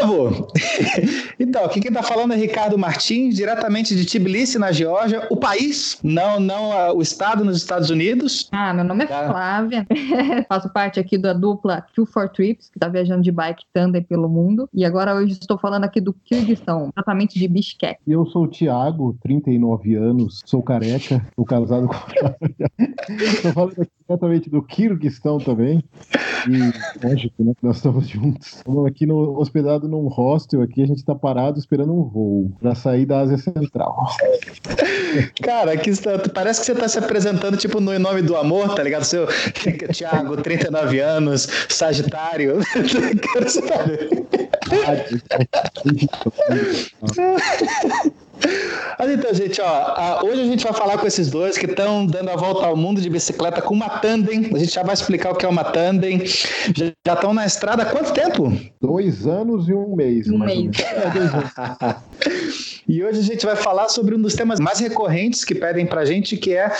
povo! então, aqui quem tá falando é Ricardo Martins, diretamente de Tbilisi, na Geórgia, o país, não, não uh, o estado nos Estados Unidos. Ah, meu nome é tá. Flávia, faço parte aqui da dupla Q4 Trips, que tá viajando de bike tandem pelo mundo, e agora hoje estou falando aqui do Kirguistão, exatamente de Bishkek. Eu sou o Thiago, 39 anos, sou careca, sou casado com Estou falando aqui diretamente do Kirguistão também. E, lógico, né? Nós estamos juntos. Estamos aqui no, hospedado num hostel aqui, a gente está parado esperando um voo para sair da Ásia Central. Cara, aqui está, parece que você está se apresentando tipo no nome do amor, tá ligado? Seu Thiago, 39 anos, Sagitário. Quero saber. Mas então, gente, ó, hoje a gente vai falar com esses dois que estão dando a volta ao mundo de bicicleta com uma tandem. A gente já vai explicar o que é uma tandem. Já estão na estrada há quanto tempo? Dois anos e um mês. Um mês. e hoje a gente vai falar sobre um dos temas mais recorrentes que pedem pra gente, que é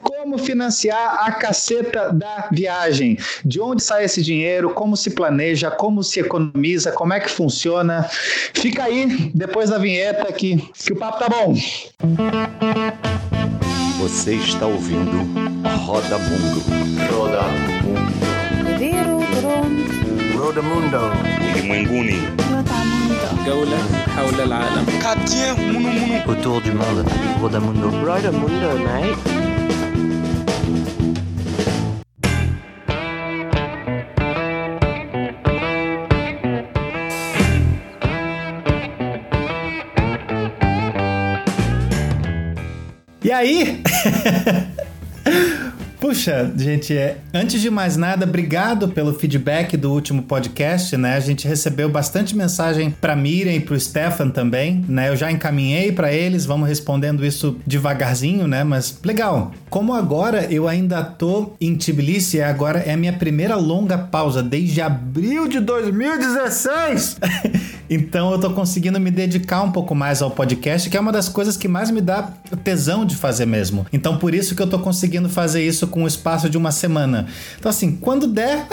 como financiar a caceta da viagem. De onde sai esse dinheiro, como se planeja, como se economiza, como é que funciona. Fica aí, depois da vinheta, que, que o papo tá bom. Você está ouvindo Roda Mundo. Roda Mundo. Roda Mundo. Ulimwenguni. جولة حول العالم. Autour du monde. Roda Mundo. Roda Mundo, mate. E aí? Puxa, gente, é, antes de mais nada, obrigado pelo feedback do último podcast, né? A gente recebeu bastante mensagem para Miriam e para o Stefan também, né? Eu já encaminhei para eles, vamos respondendo isso devagarzinho, né? Mas legal. Como agora eu ainda tô em Tbilisi, agora é a minha primeira longa pausa desde abril de 2016. então eu tô conseguindo me dedicar um pouco mais ao podcast, que é uma das coisas que mais me dá tesão de fazer mesmo. Então por isso que eu tô conseguindo fazer isso com o espaço de uma semana. Então, assim, quando der,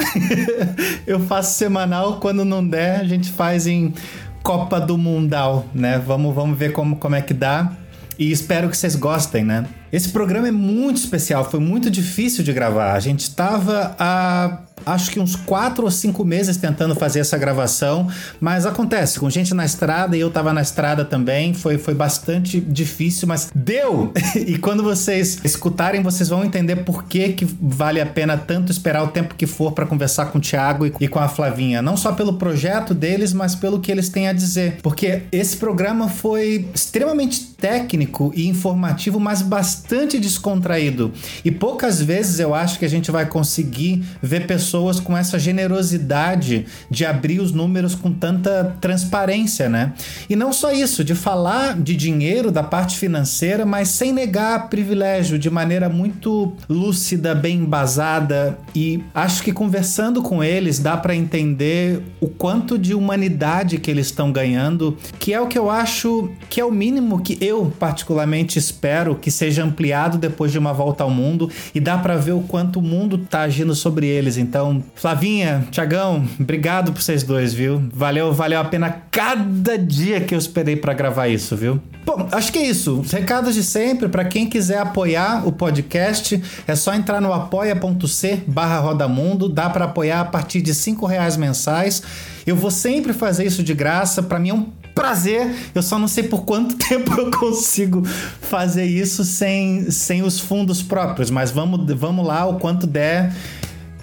eu faço semanal, quando não der, a gente faz em Copa do Mundal, né? Vamos, vamos ver como, como é que dá. E espero que vocês gostem, né? Esse programa é muito especial, foi muito difícil de gravar. A gente estava a acho que uns quatro ou cinco meses tentando fazer essa gravação, mas acontece, com gente na estrada e eu tava na estrada também, foi, foi bastante difícil, mas deu! e quando vocês escutarem, vocês vão entender por que, que vale a pena tanto esperar o tempo que for para conversar com o Thiago e, e com a Flavinha, não só pelo projeto deles, mas pelo que eles têm a dizer, porque esse programa foi extremamente técnico e informativo, mas bastante descontraído. E poucas vezes eu acho que a gente vai conseguir ver pessoas pessoas com essa generosidade de abrir os números com tanta transparência, né? E não só isso, de falar de dinheiro, da parte financeira, mas sem negar privilégio, de maneira muito lúcida, bem embasada. E acho que conversando com eles dá para entender o quanto de humanidade que eles estão ganhando, que é o que eu acho que é o mínimo que eu particularmente espero que seja ampliado depois de uma volta ao mundo e dá para ver o quanto o mundo tá agindo sobre eles. Então, então, Flavinha, Tiagão, obrigado por vocês dois, viu? Valeu, valeu a pena cada dia que eu esperei para gravar isso, viu? Bom, acho que é isso. Os recados de sempre, para quem quiser apoiar o podcast, é só entrar no apoia.c barra Rodamundo, dá para apoiar a partir de cinco reais mensais. Eu vou sempre fazer isso de graça, para mim é um prazer. Eu só não sei por quanto tempo eu consigo fazer isso sem, sem os fundos próprios, mas vamos, vamos lá, o quanto der.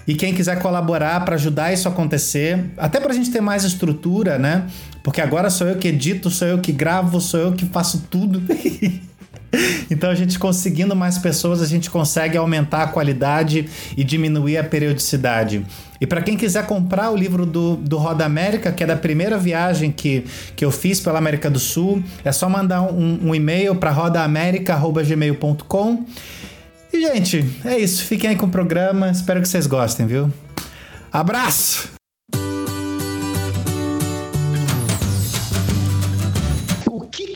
E quem quiser colaborar para ajudar isso a acontecer, até para a gente ter mais estrutura, né? Porque agora sou eu que edito, sou eu que gravo, sou eu que faço tudo. Então a gente conseguindo mais pessoas, a gente consegue aumentar a qualidade e diminuir a periodicidade. E para quem quiser comprar o livro do, do Roda América, que é da primeira viagem que, que eu fiz pela América do Sul, é só mandar um, um e-mail para rodaamerica.gmail.com e, gente, é isso. Fiquem aí com o programa. Espero que vocês gostem, viu? Abraço!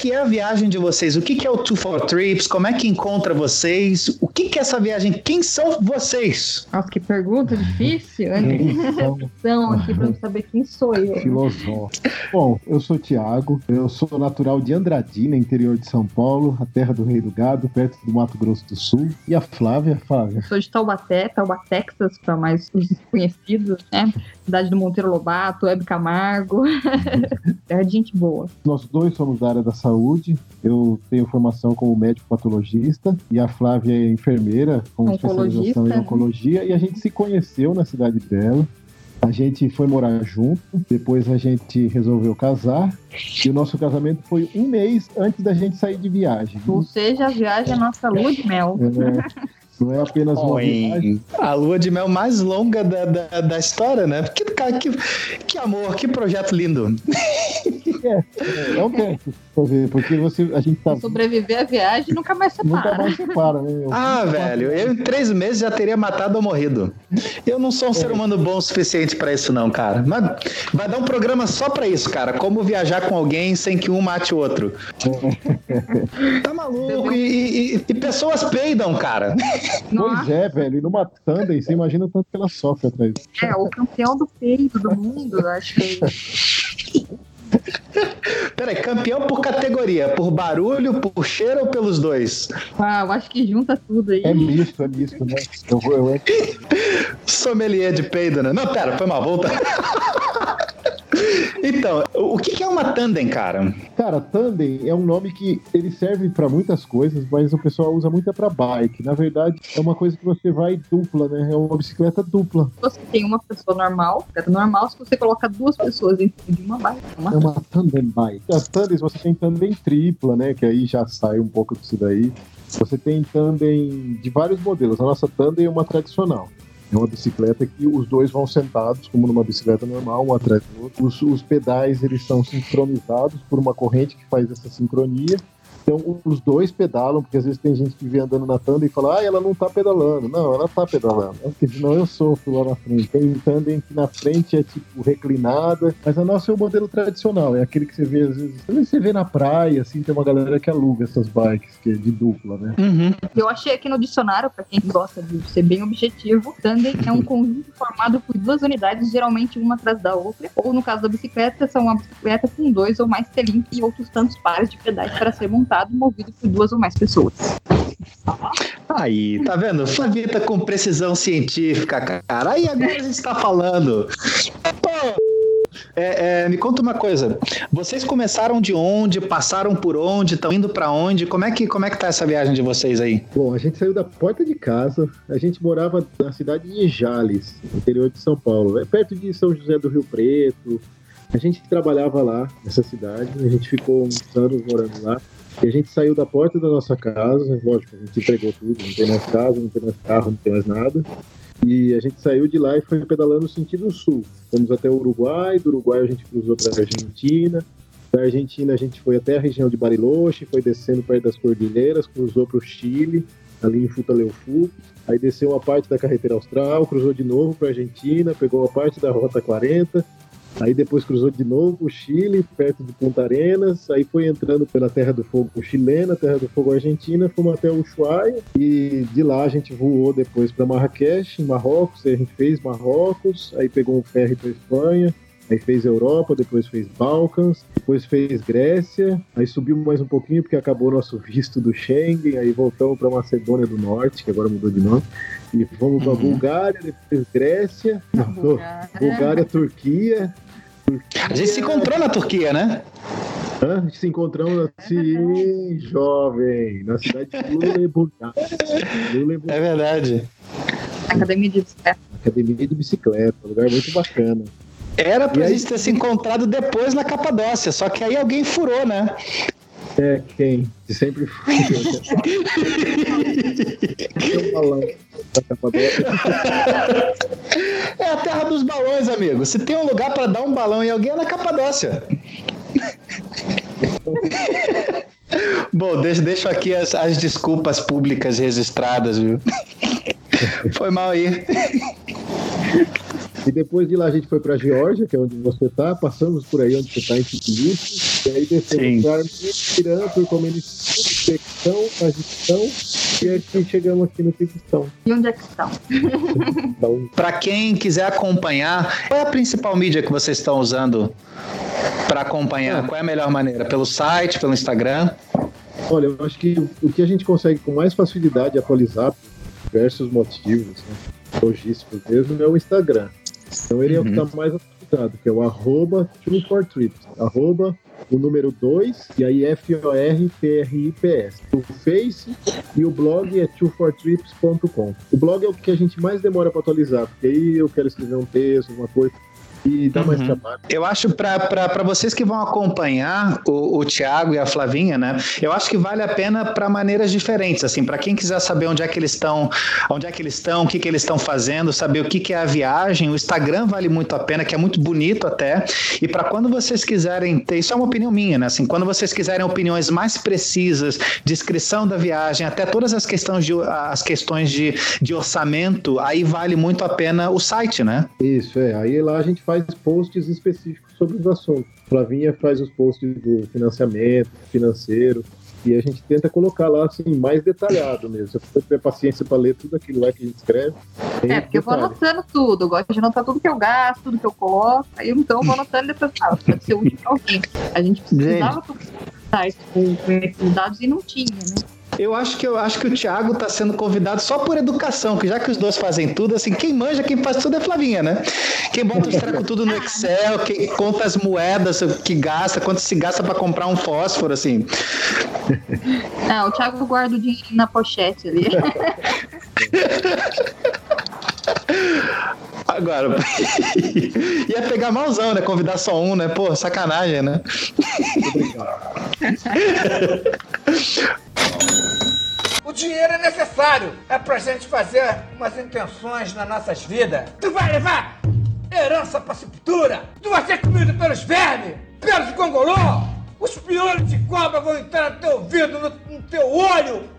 Que é a viagem de vocês? O que, que é o Two for Trips? Como é que encontra vocês? O que, que é essa viagem? Quem são vocês? Nossa, que pergunta difícil. Então, aqui pra eu saber quem sou eu. Filosófico. Bom, eu sou Tiago, eu sou natural de Andradina, interior de São Paulo, a terra do Rei do Gado, perto do Mato Grosso do Sul. E a Flávia, Flávia. Sou de Taubaté, Taubaté, Texas, para mais os conhecidos, né? Cidade do Monteiro Lobato, Hebe Camargo. é gente boa. Nós dois somos da área da saúde. Eu tenho formação como médico patologista e a Flávia é enfermeira com especialização em oncologia. E a gente se conheceu na cidade dela. A gente foi morar junto, depois a gente resolveu casar, e o nosso casamento foi um mês antes da gente sair de viagem. Ou seja, a viagem é nossa lua de mel. É, não é apenas uma Oi. viagem. A lua de mel mais longa da, da, da história, né? Cara, que, que amor, que projeto lindo. É, é um teste, porque você, a gente tá. Sobreviver à viagem nunca mais Nunca separa. mais separa, né? Eu- Ah, velho, eu em três meses já teria matado ou morrido. Eu não sou um ser humano bom o suficiente pra isso, não, cara. Mas vai dar um programa só pra isso, cara. Como viajar com alguém sem que um mate o outro. Tá maluco? E, e- e pessoas peidam, cara. Pois Nossa, é, velho. E numa tandem, você imagina o tanto que ela sofre atrás. é o campeão do peito do mundo, eu acho que Peraí, campeão por categoria, por barulho, por cheiro ou pelos dois? ah, eu acho que junta tudo aí. É misto, é misto, né? Eu vou, eu entro. Sommelier de peido, né? Não, pera, foi mal, volta. Então, o que é uma tandem, cara? Cara, tandem é um nome que ele serve pra muitas coisas, mas o pessoal usa muito pra bike. Na verdade, é uma coisa que você vai dupla, né? É uma bicicleta dupla. Você tem uma pessoa normal, bicicleta normal, se você coloca duas pessoas em cima de uma bike, é uma É uma tandem bike. As tandems você tem tandem tripla, né? Que aí já sai um pouco disso daí. Você tem tandem de vários modelos. A nossa tandem é uma tradicional. É uma bicicleta que os dois vão sentados, como numa bicicleta normal, um atrás do outro. Os, os pedais eles são sincronizados por uma corrente que faz essa sincronia. Então os dois pedalam, porque às vezes tem gente que vem andando na tandem e fala, ah, ela não tá pedalando. Não, ela tá pedalando. Porque senão eu sofro lá na frente. Tem tandem que na frente é tipo reclinada, mas a nossa é o modelo tradicional, é aquele que você vê às vezes. Você vê na praia, assim, tem uma galera que aluga essas bikes, que é de dupla, né? Uhum. Eu achei aqui no dicionário, para quem gosta de ser bem objetivo, tandem é um conjunto formado por duas unidades, geralmente uma atrás da outra, ou no caso da bicicleta, são uma bicicleta com dois ou mais selinhos e outros tantos pares de pedais para ser montado, movido por duas ou mais pessoas. Aí, tá vendo? Flavita com precisão científica, cara. Aí agora a gente tá falando. Pô, é, é, me conta uma coisa. Vocês começaram de onde? Passaram por onde? Estão indo pra onde? Como é que como é que tá essa viagem de vocês aí? Bom, a gente saiu da porta de casa, a gente morava na cidade de Jales, interior de São Paulo, é perto de São José do Rio Preto. A gente trabalhava lá nessa cidade, a gente ficou uns anos morando lá. E a gente saiu da porta da nossa casa, lógico, a gente entregou tudo, não tem mais casa, não tem mais carro, não tem mais nada. E a gente saiu de lá e foi pedalando no sentido sul. Fomos até o Uruguai, do Uruguai a gente cruzou para a Argentina. Da Argentina a gente foi até a região de Bariloche, foi descendo perto das cordilheiras, cruzou para o Chile, ali em Futaleufu. Aí desceu uma parte da carretera austral, cruzou de novo para a Argentina, pegou uma parte da Rota 40, Aí depois cruzou de novo o Chile, perto de Punta Arenas, aí foi entrando pela Terra do Fogo chilena, Terra do Fogo argentina, fomos até Ushuaia e de lá a gente voou depois para Marrakech, em Marrocos, aí a gente fez Marrocos, aí pegou um ferry para Espanha, aí fez Europa, depois fez Balcãs, depois fez Grécia, aí subimos mais um pouquinho porque acabou nosso visto do Schengen, aí voltamos para Macedônia do Norte, que agora mudou de nome, e fomos para Uhum. Bulgária, depois Grécia, não, Bulgária, Turquia, A gente se encontrou na Turquia, né? Hã? A gente se encontramos assim, jovem, na cidade de Luleburgaz. É verdade. Academia de bicicleta. academia de bicicleta, um lugar muito bacana. Era pra E aí- gente ter se encontrado depois na Capadócia, só que aí alguém furou, né? É, quem? Que sempre Capadócia. É a terra dos balões, amigo. Se tem um lugar pra dar um balão em alguém é na Capadócia. Bom, deixa, deixo aqui as, as desculpas públicas registradas, viu? Foi mal aí. E depois de lá a gente foi para Geórgia, que é onde você está, passamos por aí onde você está em Tbilisi, e aí descemos para Irã, Turcomenistão, Paquistão, e aí chegamos aqui no Paquistão. E onde é que estão? Então, para quem quiser acompanhar, qual é a principal mídia que vocês estão usando para acompanhar? Qual é a melhor maneira? Pelo site, pelo Instagram? Olha, eu acho que o que a gente consegue com mais facilidade atualizar, por diversos motivos né, logísticos mesmo, é o Instagram. Então ele uhum. é o que está uhum. mais atualizado, que é o arroba trips arroba o número 2, e aí F-O-R-T-R-I-P-S. O Face e o blog é 24trips.com. O blog é o que a gente mais demora para atualizar, porque aí eu quero escrever um texto, uma coisa e dá mais uhum. trabalho. Eu acho para vocês que vão acompanhar o, o Tiago e a Flavinha, né? Eu acho que vale a pena para maneiras diferentes, assim, para quem quiser saber onde é que eles estão, onde é que eles estão, o que que eles estão fazendo, saber o que que é a viagem, o Instagram vale muito a pena, que é muito bonito até. E para quando vocês quiserem ter, isso é uma opinião minha, né? Assim, quando vocês quiserem opiniões mais precisas, descrição da viagem, até todas as questões de as questões de, de orçamento, aí vale muito a pena o site, né? Isso é. Aí lá a gente faz posts específicos sobre os assuntos. Flavinha faz os posts do financiamento, financeiro, e a gente tenta colocar lá assim, mais detalhado mesmo. Se você tiver paciência para ler tudo aquilo lá que a gente escreve. É, porque eu vou anotando tudo, eu gosto de anotar tudo que eu gasto, tudo que eu coloco, aí então eu vou anotando e depois falo, pode ser útil para alguém. A gente precisava com, com esses dados e não tinha, né? Eu acho que eu acho que o Thiago está sendo convidado só por educação, que já que os dois fazem tudo, assim, quem manja, quem faz tudo é Flavinha, né? Quem bota os trecos tudo no Excel, quem conta as moedas que gasta, quanto se gasta para comprar um fósforo, assim. Não, o Thiago guarda o dinheiro na pochete ali. Agora, ia pegar malzão, né? Convidar só um, né? Pô, sacanagem, né? O dinheiro é necessário. É pra gente fazer umas intenções nas nossas vidas. Tu vai levar herança pra sepultura. Tu vai ser comido pelos vermes, pelos gongolô. Os piolhos de cobra vão entrar no teu ouvido, no, no teu olho.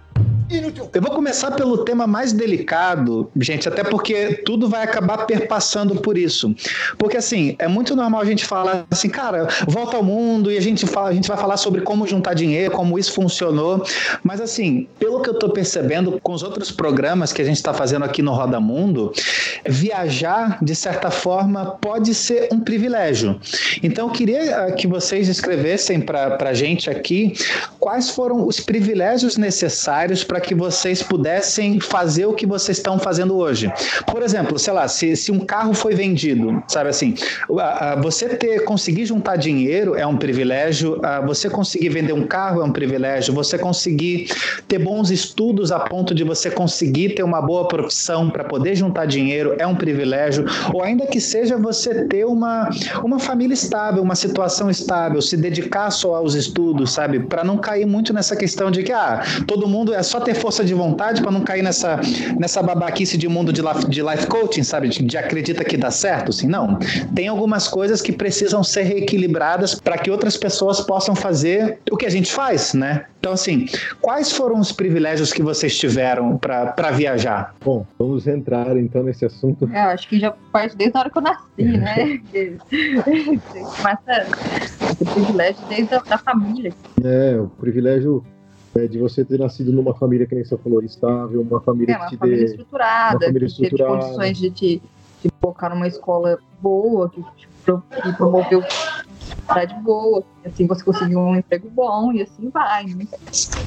Eu vou começar pelo tema mais delicado, gente, até porque tudo vai acabar perpassando por isso. Porque assim, é muito normal a gente falar assim, cara, volta ao mundo e a gente fala, a gente vai falar sobre como juntar dinheiro, como isso funcionou. Mas assim, pelo que eu tô percebendo com os outros programas que a gente está fazendo aqui no Roda Mundo, viajar, de certa forma, pode ser um privilégio. Então, eu queria ah, que vocês escrevessem para a gente aqui quais foram os privilégios necessários para que vocês pudessem fazer o que vocês estão fazendo hoje. Por exemplo, sei lá, se, se um carro foi vendido, sabe assim, você ter conseguir juntar dinheiro é um privilégio, você conseguir vender um carro é um privilégio, você conseguir ter bons estudos a ponto de você conseguir ter uma boa profissão para poder juntar dinheiro é um privilégio, ou ainda que seja você ter uma, uma família estável, uma situação estável, se dedicar só aos estudos, sabe, para não cair muito nessa questão de que ah, todo mundo é só ter força de vontade para não cair nessa, nessa babaquice de mundo de life, de life coaching, sabe? De, de acredita que dá certo, assim, não. Tem algumas coisas que precisam ser reequilibradas para que outras pessoas possam fazer o que a gente faz, né? Então, assim, quais foram os privilégios que vocês tiveram para viajar? Bom, vamos entrar então nesse assunto. É, acho que já parte desde a hora que eu nasci, né? Começa o privilégio desde a da família. É, o privilégio é, de você ter nascido numa família que nem você falou, estável, uma família é, uma que te família dê, estruturada, uma família que estruturada. teve condições de te, te colocar numa escola boa, que, que promoveu cidade boa, assim você conseguiu um emprego bom e assim vai. Né?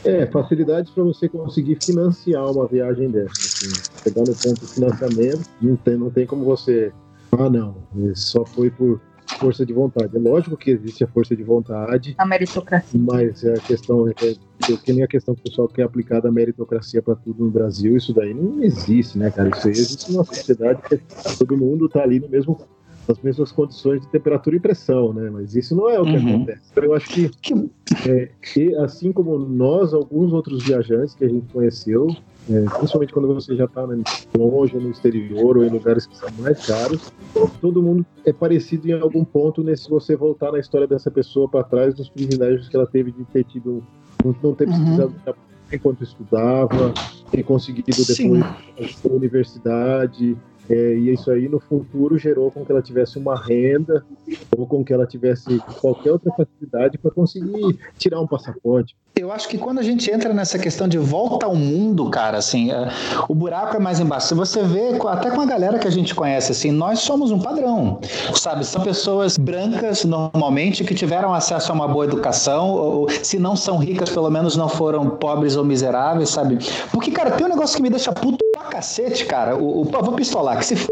É, facilidades para você conseguir financiar uma viagem dessa. Assim, chegar no ponto de financiamento, não tem, não tem como você. Ah, não, só foi por força de vontade. É lógico que existe a força de vontade. A meritocracia. Mas é a questão, é, é, que nem a questão que o pessoal quer aplicar da meritocracia para tudo no Brasil, isso daí não existe, né, cara? Isso aí existe numa sociedade que todo mundo está ali no mesmo nas mesmas condições de temperatura e pressão, né? Mas isso não é o que uhum. acontece. Então, eu acho que, é, que, assim como nós, alguns outros viajantes que a gente conheceu, é, principalmente quando você já está né, longe, no exterior ou em lugares que são mais caros, todo mundo é parecido em algum ponto nesse você voltar na história dessa pessoa para trás dos privilégios que ela teve de ter tido, não ter uhum. precisado uhum. enquanto estudava, ter conseguido depois a universidade, e isso aí no futuro gerou com que ela tivesse uma renda ou com que ela tivesse qualquer outra facilidade para conseguir tirar um passaporte. Eu acho que quando a gente entra nessa questão de volta ao mundo, cara, assim, é, o buraco é mais embaixo. Se você vê, até com a galera que a gente conhece, assim, nós somos um padrão, sabe? São pessoas brancas, normalmente, que tiveram acesso a uma boa educação, ou se não são ricas, pelo menos não foram pobres ou miseráveis, sabe? Porque, cara, tem um negócio que me deixa puto cacete, cara. O, o, pistolar, que se f...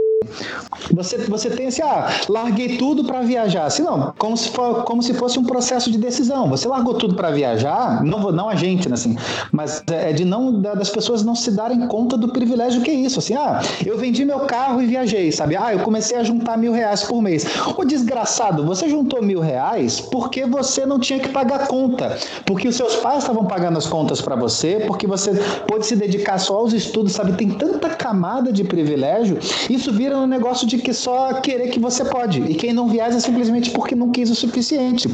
Você, você tem assim, ah, larguei tudo para viajar. Assim, não, como se, for, como se fosse um processo de decisão. Você largou tudo para viajar, não, não a gente, né, assim, mas é de não das pessoas não se darem conta do privilégio que é isso. Assim, ah, eu vendi meu carro e viajei, sabe? Ah, eu comecei a juntar mil reais por mês. Ô desgraçado, você juntou mil reais porque você não tinha que pagar conta, porque os seus pais estavam pagando as contas para você, porque você pôde se dedicar só aos estudos, sabe? Tem tanta camada de privilégio. Isso vira um negócio de que só querer que você pode. E quem não viaja é simplesmente porque não quis o suficiente.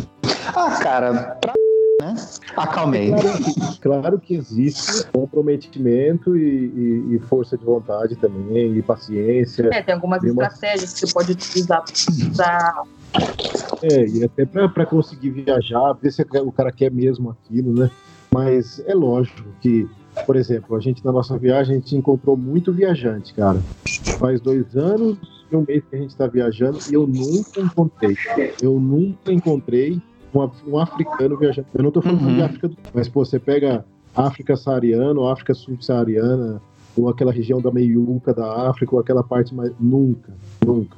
Ah, cara, pra né? Acalmei. Claro que, claro que existe comprometimento e, e, e, força de vontade também, e paciência. É, tem algumas estratégias que você pode utilizar para. É, e até para conseguir viajar, ver se o cara quer mesmo aquilo, né? Mas é lógico que por exemplo, a gente na nossa viagem a gente encontrou muito viajante, cara. Faz dois anos e um mês que a gente está viajando e eu nunca encontrei. Eu nunca encontrei um, um africano viajando. Eu não estou falando uhum. de África do mas pô, você pega África saariana, ou África subsaariana, ou aquela região da meiuca da África, ou aquela parte mais. Nunca, nunca,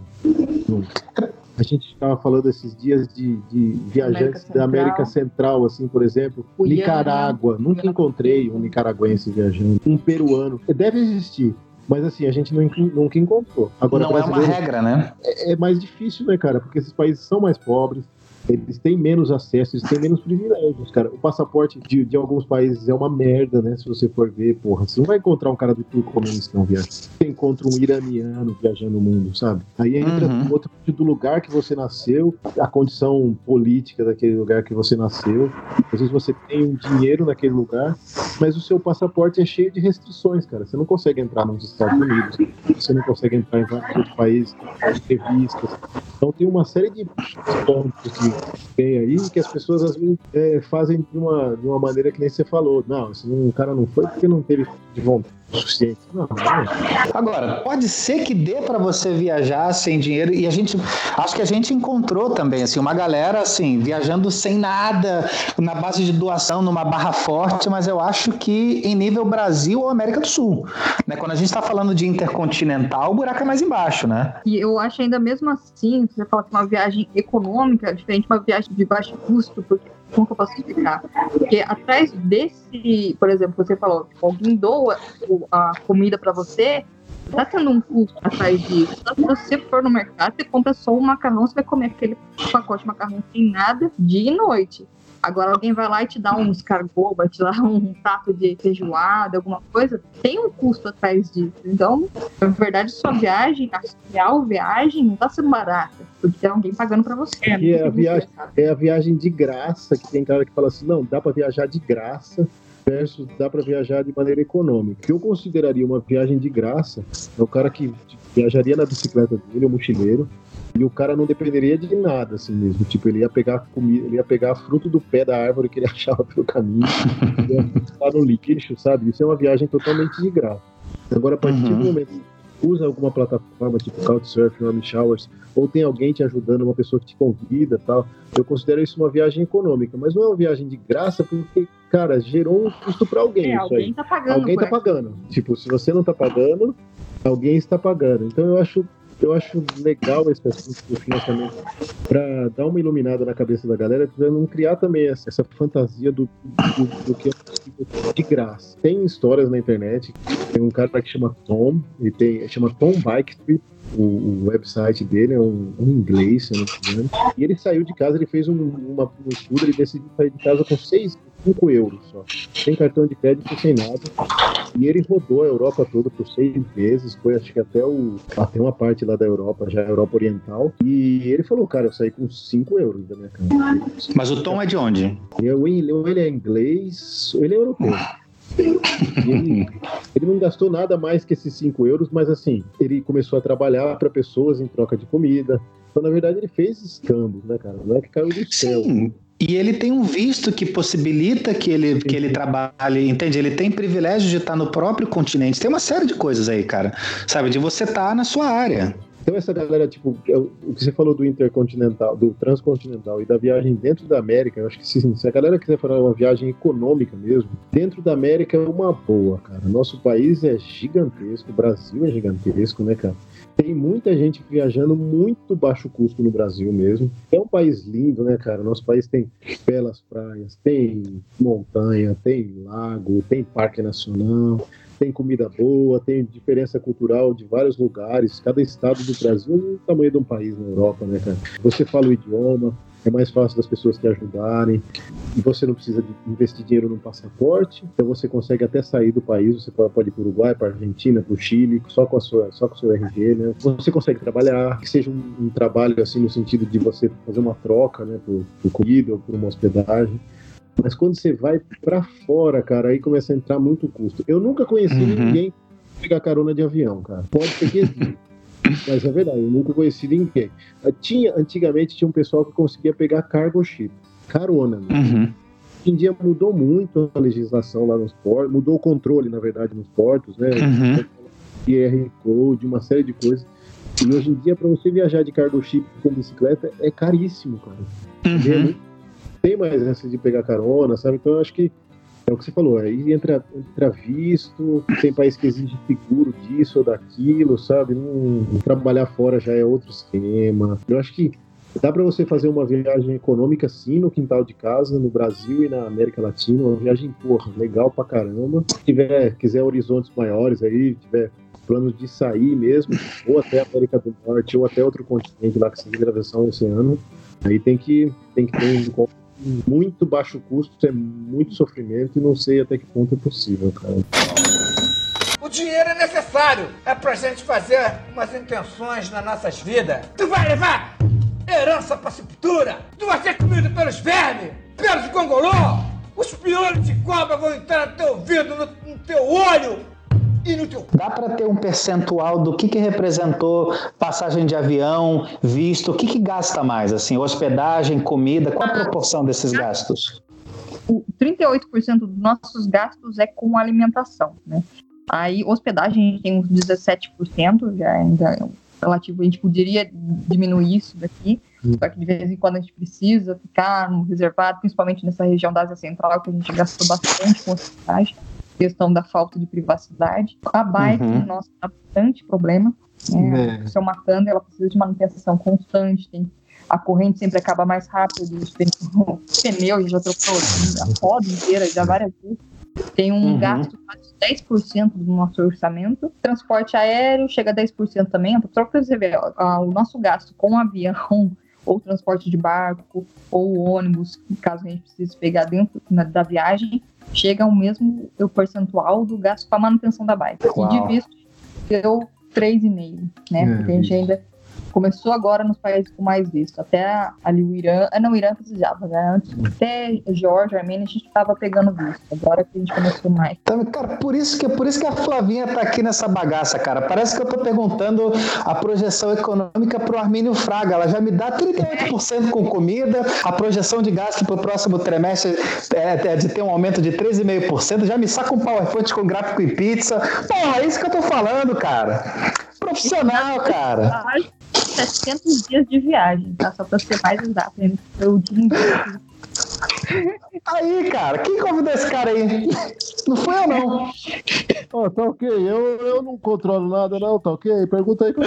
nunca. A gente estava falando esses dias de, de viajantes América da América Central, assim, por exemplo, o Nicarágua. Iana. Nunca encontrei um nicaragüense viajando. Um peruano. Deve existir. Mas assim, a gente nunca encontrou. Agora, não é uma regra, né? É, é mais difícil, né, cara? Porque esses países são mais pobres, eles têm menos acesso, eles têm menos privilégios, cara. O passaporte de, de alguns países é uma merda, né? Se você for ver, porra. Você não vai encontrar um cara do Turcomenistão viajando. Você encontra um iraniano viajando o mundo, sabe? Aí entra uhum. outro do lugar que você nasceu, a condição política daquele lugar que você nasceu. Às vezes você tem um dinheiro naquele lugar, mas o seu passaporte é cheio de restrições, cara. Você não consegue entrar nos Estados Unidos, você não consegue entrar em outros países, entrevistas. Então tem uma série de pontos que tem aí que as pessoas às vezes é, fazem de uma, de uma maneira que nem você falou. Não, se um cara não foi porque não teve de vontade suficiente. Agora, pode ser que dê para você viajar sem dinheiro e a gente acho que a gente encontrou também assim uma galera assim viajando sem nada na base de doação numa barra forte, mas eu acho que em nível Brasil ou América do Sul, né? Quando a gente está falando de intercontinental, o buraco é mais embaixo, né? E eu acho ainda mesmo assim, você fala que uma viagem econômica diferente de uma viagem de baixo custo, porque como que eu posso explicar? Porque atrás desse, por exemplo, você falou, alguém doa a comida para você, tá tendo um custo atrás disso. Se você for no mercado, você compra só um macarrão, você vai comer aquele pacote de macarrão sem nada dia e noite. Agora alguém vai lá e te dá um escargot, vai te dar um prato de feijoada, alguma coisa, tem um custo atrás disso. Então, na verdade, sua viagem, a real viagem, não está sendo barata, porque tem alguém pagando para você. É, a viagem, é a viagem de graça, que tem cara que fala assim, não, dá para viajar de graça, versus dá para viajar de maneira econômica. O que eu consideraria uma viagem de graça é o cara que viajaria na bicicleta dele, o mochileiro, e o cara não dependeria de nada, assim mesmo. Tipo, ele ia pegar comida, ele ia pegar fruto do pé da árvore que ele achava pelo caminho, ia lá no lixo, sabe? Isso é uma viagem totalmente de graça. Agora, a partir uhum. do momento que usa alguma plataforma tipo Couchsurfing, Home Showers, ou tem alguém te ajudando, uma pessoa que te convida tal, eu considero isso uma viagem econômica, mas não é uma viagem de graça porque, cara, gerou um custo para alguém. É, alguém aí. tá pagando. Alguém tá pagando. Tipo, se você não tá pagando, alguém está pagando. Então eu acho eu acho legal esse assunto do financiamento para dar uma iluminada na cabeça da galera, para não criar também essa, essa fantasia do, do, do, que é de graça. Tem histórias na internet, tem um cara que chama Tom, ele tem, chama Tom Bike Street, o, o, website dele é um, um inglês, se não me engano. E ele saiu de casa, ele fez um, uma, um estudo, ele decidiu sair de casa com 6, 5 euros só. Sem cartão de crédito, sem nada. E ele rodou a Europa toda por seis vezes, foi acho que até, o, até uma parte lá da Europa, já a Europa Oriental. E ele falou, cara, eu saí com 5 euros da minha casa. Mas o Tom é de onde? Eu, ele é inglês, ele é europeu. Ele, ele, não gastou nada mais que esses 5 euros, mas assim, ele começou a trabalhar para pessoas em troca de comida. Então, na verdade, ele fez escambos, né, cara? Não é que caiu do céu. Sim. E ele tem um visto que possibilita que ele, que ele trabalhe, entende? Ele tem privilégio de estar no próprio continente. Tem uma série de coisas aí, cara. Sabe? De você estar na sua área. Então essa galera, tipo, é o que você falou do intercontinental, do transcontinental e da viagem dentro da América, eu acho que sim, se a galera quiser fazer uma viagem econômica mesmo, dentro da América é uma boa, cara. Nosso país é gigantesco, o Brasil é gigantesco, né, cara? Tem muita gente viajando muito baixo custo no Brasil mesmo. É um país lindo, né, cara? Nosso país tem belas praias, tem montanha, tem lago, tem parque nacional, tem comida boa, tem diferença cultural de vários lugares. Cada estado do Brasil é o tamanho de um país na Europa, né, cara? Você fala o idioma, é mais fácil das pessoas te ajudarem, e você não precisa investir dinheiro num passaporte, então você consegue até sair do país, você pode ir para o Uruguai, para a Argentina, para o Chile, só com, a sua, só com o seu RG, né? Você consegue trabalhar, que seja um, um trabalho assim no sentido de você fazer uma troca, né, por, por comida ou por uma hospedagem. Mas quando você vai para fora, cara, aí começa a entrar muito custo. Eu nunca conheci uhum. ninguém pegar carona de avião, cara. Pode ser que exista. Mas é verdade, eu nunca conheci ninguém. Tinha, antigamente tinha um pessoal que conseguia pegar cargo ship, carona. Né? Uhum. Hoje em dia mudou muito a legislação lá nos portos, mudou o controle, na verdade, nos portos, né? Uhum. QR Code, uma série de coisas. E hoje em dia, para você viajar de cargo ship com bicicleta, é caríssimo, cara. Uhum. Tem mais essa de pegar carona, sabe? Então eu acho que é o que você falou, aí entra, entra visto, tem país que exige seguro disso ou daquilo, sabe? Não, trabalhar fora já é outro esquema. Eu acho que dá para você fazer uma viagem econômica sim no quintal de casa, no Brasil e na América Latina, uma viagem, porra, legal pra caramba. Se tiver, quiser horizontes maiores aí, tiver planos de sair mesmo, ou até América do Norte, ou até outro continente lá que seja atravessar o oceano, aí tem que, tem que ter um muito baixo custo, é muito sofrimento e não sei até que ponto é possível, cara. O dinheiro é necessário, é pra gente fazer umas intenções nas nossas vidas. Tu vai levar herança pra sepultura, tu vai ser comido pelos vermes, pelos gongolô, os piolhos de cobra vão entrar no teu ouvido, no, no teu olho, Dá para ter um percentual do que, que representou passagem de avião, visto, o que, que gasta mais? Assim, hospedagem, comida, qual a proporção desses gastos? 38% dos nossos gastos é com alimentação, né? Aí, hospedagem, a gente tem uns 17%, já ainda é relativo, a gente poderia diminuir isso daqui, hum. só que de vez em quando a gente precisa ficar no reservado, principalmente nessa região da Ásia Central, que a gente gastou bastante com hospedagem questão da falta de privacidade. A bike, uhum. nossa, dá bastante problema. Né? É. Se eu matando, ela precisa de manutenção constante, tem a corrente sempre acaba mais rápido, tem um pneu, já trocou a roda inteira já várias vezes. Tem um uhum. gasto de 10% do nosso orçamento. Transporte aéreo chega a 10% também. Só para você ver, ó, o nosso gasto com avião, ou transporte de barco, ou ônibus, caso a gente precise pegar dentro da viagem, chega ao mesmo o percentual do gasto com a manutenção da bike. Uau. E de visto deu 3,5, né? É, Porque a gente ainda Começou agora nos países com mais visto. Até ali o Irã. Ah, não, o Irã precisava, né? Antes, até Georgia, Armênia, a gente estava pegando visto. Agora que a gente começou mais. Então, cara, por isso, que, por isso que a Flavinha tá aqui nessa bagaça, cara. Parece que eu tô perguntando a projeção econômica pro Armínio Fraga. Ela já me dá 38% com comida, a projeção de gasto pro próximo trimestre é, é de ter um aumento de 13,5%. Já me saca um PowerPoint com gráfico e pizza. Porra, é isso que eu tô falando, cara. Profissional, cara. 700 dias de viagem, tá? Só pra ser mais exato. Eu digo Aí, cara, quem convidou esse cara aí? Não foi eu, não. Oh, tá ok, eu, eu não controlo nada, não, tá ok? Pergunta aí com a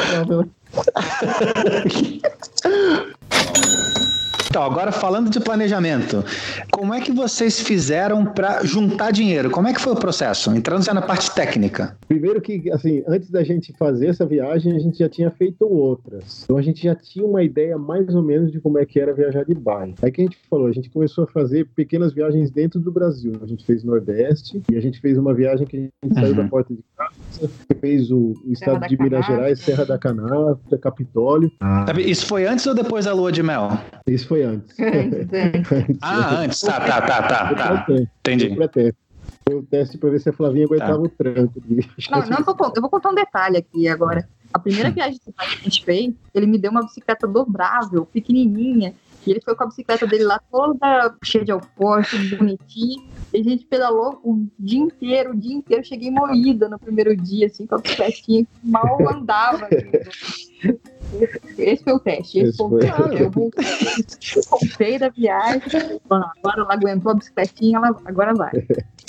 Então, agora falando de planejamento, como é que vocês fizeram para juntar dinheiro? Como é que foi o processo? Entrando já na parte técnica. Primeiro que, assim, antes da gente fazer essa viagem, a gente já tinha feito outras. Então a gente já tinha uma ideia mais ou menos de como é que era viajar de bike. Aí que a gente falou, a gente começou a fazer pequenas viagens dentro do Brasil. A gente fez Nordeste e a gente fez uma viagem que a gente uhum. saiu da porta de casa, fez o, estado de Minas Gerais, Serra da Canastra, Capitólio. Ah. Isso foi antes ou depois da lua de mel? Isso foi antes. ah, antes. Tá, tá, tá, tá. tá. Entendi. Foi o teste pra ver se a Flavinha aguentava o tranco. Não, não, eu vou, eu vou contar um detalhe aqui agora. A primeira viagem que a gente fez, ele me deu uma bicicleta dobrável, pequenininha, e ele foi com a bicicleta dele lá toda cheia de alforce, bonitinha. E a gente pedalou o dia inteiro, o dia inteiro. Cheguei moída no primeiro dia, assim, com a bicicletinha, mal andava. Assim. Esse foi o teste. Esse, Esse foi o teste. Eu voltei, da viagem. Agora ela aguentou a bicicletinha, ela agora vai.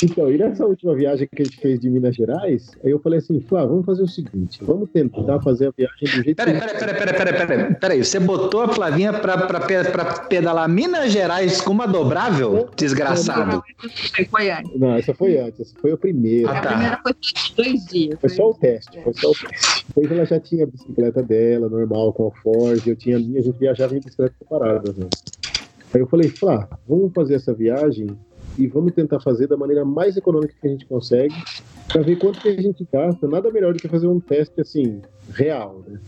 Então, e nessa última viagem que a gente fez de Minas Gerais, aí eu falei assim, Flá, vamos fazer o seguinte, vamos tentar fazer a viagem do jeito peraí, que... Peraí, peraí, peraí, peraí, peraí, peraí, você botou a Flavinha pra, pra, pra pedalar Minas Gerais com uma dobrável? Desgraçado. Não, foi antes. Não, essa foi antes, essa foi a primeira. Ah, tá. A primeira foi dois dias. Foi só o teste, foi só o teste. Depois ela já tinha a bicicleta dela, normal, com a Ford, eu tinha a minha, a gente viajava em bicicleta separada. Né? Aí eu falei, Flá, vamos fazer essa viagem e vamos tentar fazer da maneira mais econômica que a gente consegue para ver quanto que a gente gasta. Nada melhor do que fazer um teste assim real, né?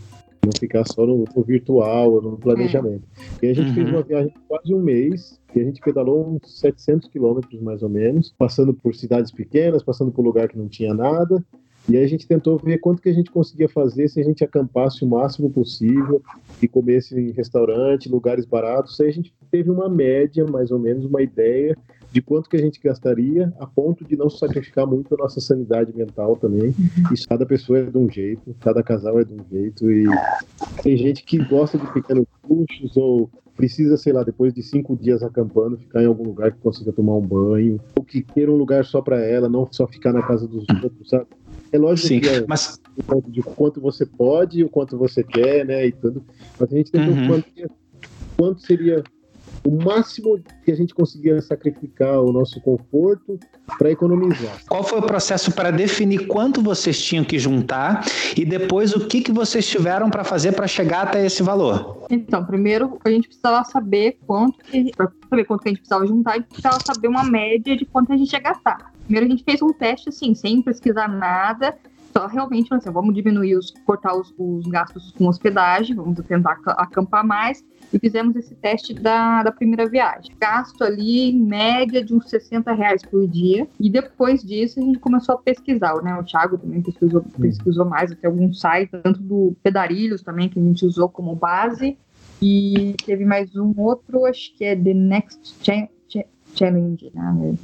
Não ficar só no, no virtual, no planejamento. É. E a gente uhum. fez uma viagem de quase um mês, e a gente pedalou uns 700 quilômetros mais ou menos, passando por cidades pequenas, passando por lugar que não tinha nada, e aí a gente tentou ver quanto que a gente conseguia fazer se a gente acampasse o máximo possível e comesse em restaurante, lugares baratos. Aí a gente teve uma média, mais ou menos, uma ideia de quanto que a gente gastaria, a ponto de não sacrificar muito a nossa sanidade mental também. Uhum. Isso cada pessoa é de um jeito, cada casal é de um jeito e tem gente que gosta de pequenos luxos ou precisa, sei lá, depois de cinco dias acampando, ficar em algum lugar que consiga tomar um banho, ou que queira um lugar só para ela, não só ficar na casa dos outros, sabe? É lógico Sim, que é mas... de quanto você pode, o quanto você quer, né, e tudo. Mas a gente tem uhum. quanto, quanto seria o máximo que a gente conseguia sacrificar o nosso conforto para economizar. Qual foi o processo para definir quanto vocês tinham que juntar e depois o que, que vocês tiveram para fazer para chegar até esse valor? Então, primeiro a gente precisava saber quanto que, para saber quanto que a gente precisava juntar, a gente precisava saber uma média de quanto a gente ia gastar. Primeiro a gente fez um teste assim, sem pesquisar nada, só realmente assim, vamos diminuir os, cortar os, os gastos com hospedagem, vamos tentar acampar mais e fizemos esse teste da, da primeira viagem. Gasto ali em média de uns 60 reais por dia. E depois disso a gente começou a pesquisar, né? O Thiago também pesquisou, pesquisou mais, até alguns sites, tanto do Pedarilhos também, que a gente usou como base. E teve mais um outro, acho que é The Next Challenge, né?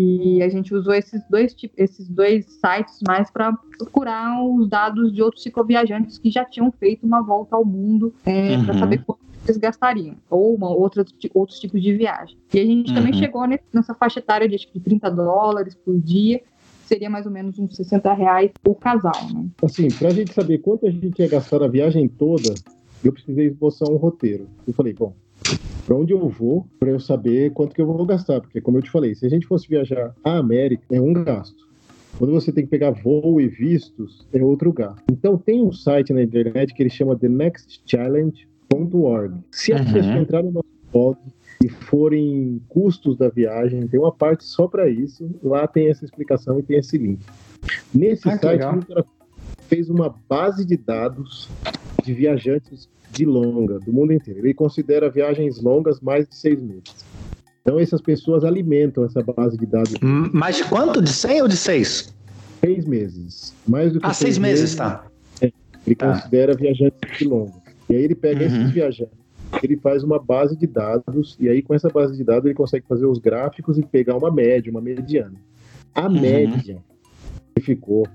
E a gente usou esses dois, esses dois sites mais para procurar os dados de outros cicloviajantes que já tinham feito uma volta ao mundo é, uhum. para saber quanto eles gastariam, ou uma, outra, outros tipos de viagem. E a gente uhum. também chegou nessa faixa etária de acho que 30 dólares por dia, seria mais ou menos uns 60 reais por casal, né? Assim, para a gente saber quanto a gente ia gastar a viagem toda, eu precisei esboçar um roteiro. Eu falei, bom, para onde eu vou para eu saber quanto que eu vou gastar, porque como eu te falei, se a gente fosse viajar à América, é um gasto. Quando você tem que pegar voo e vistos, é outro gasto. Então tem um site na internet que ele chama thenextchallenge.org. Se a uhum. pessoa entrar no nosso blog e forem custos da viagem, tem uma parte só para isso. Lá tem essa explicação e tem esse link. Nesse ah, site, o cara fez uma base de dados de viajantes de longa, do mundo inteiro. Ele considera viagens longas mais de seis meses. Então, essas pessoas alimentam essa base de dados. Mas quanto? De 100 ou de seis? Seis meses. Mais do que ah, seis, seis meses, meses, tá. É, ele tá. considera viajantes de longa. E aí ele pega uhum. esses viajantes, ele faz uma base de dados, e aí com essa base de dados ele consegue fazer os gráficos e pegar uma média, uma mediana. A uhum. média que ficou,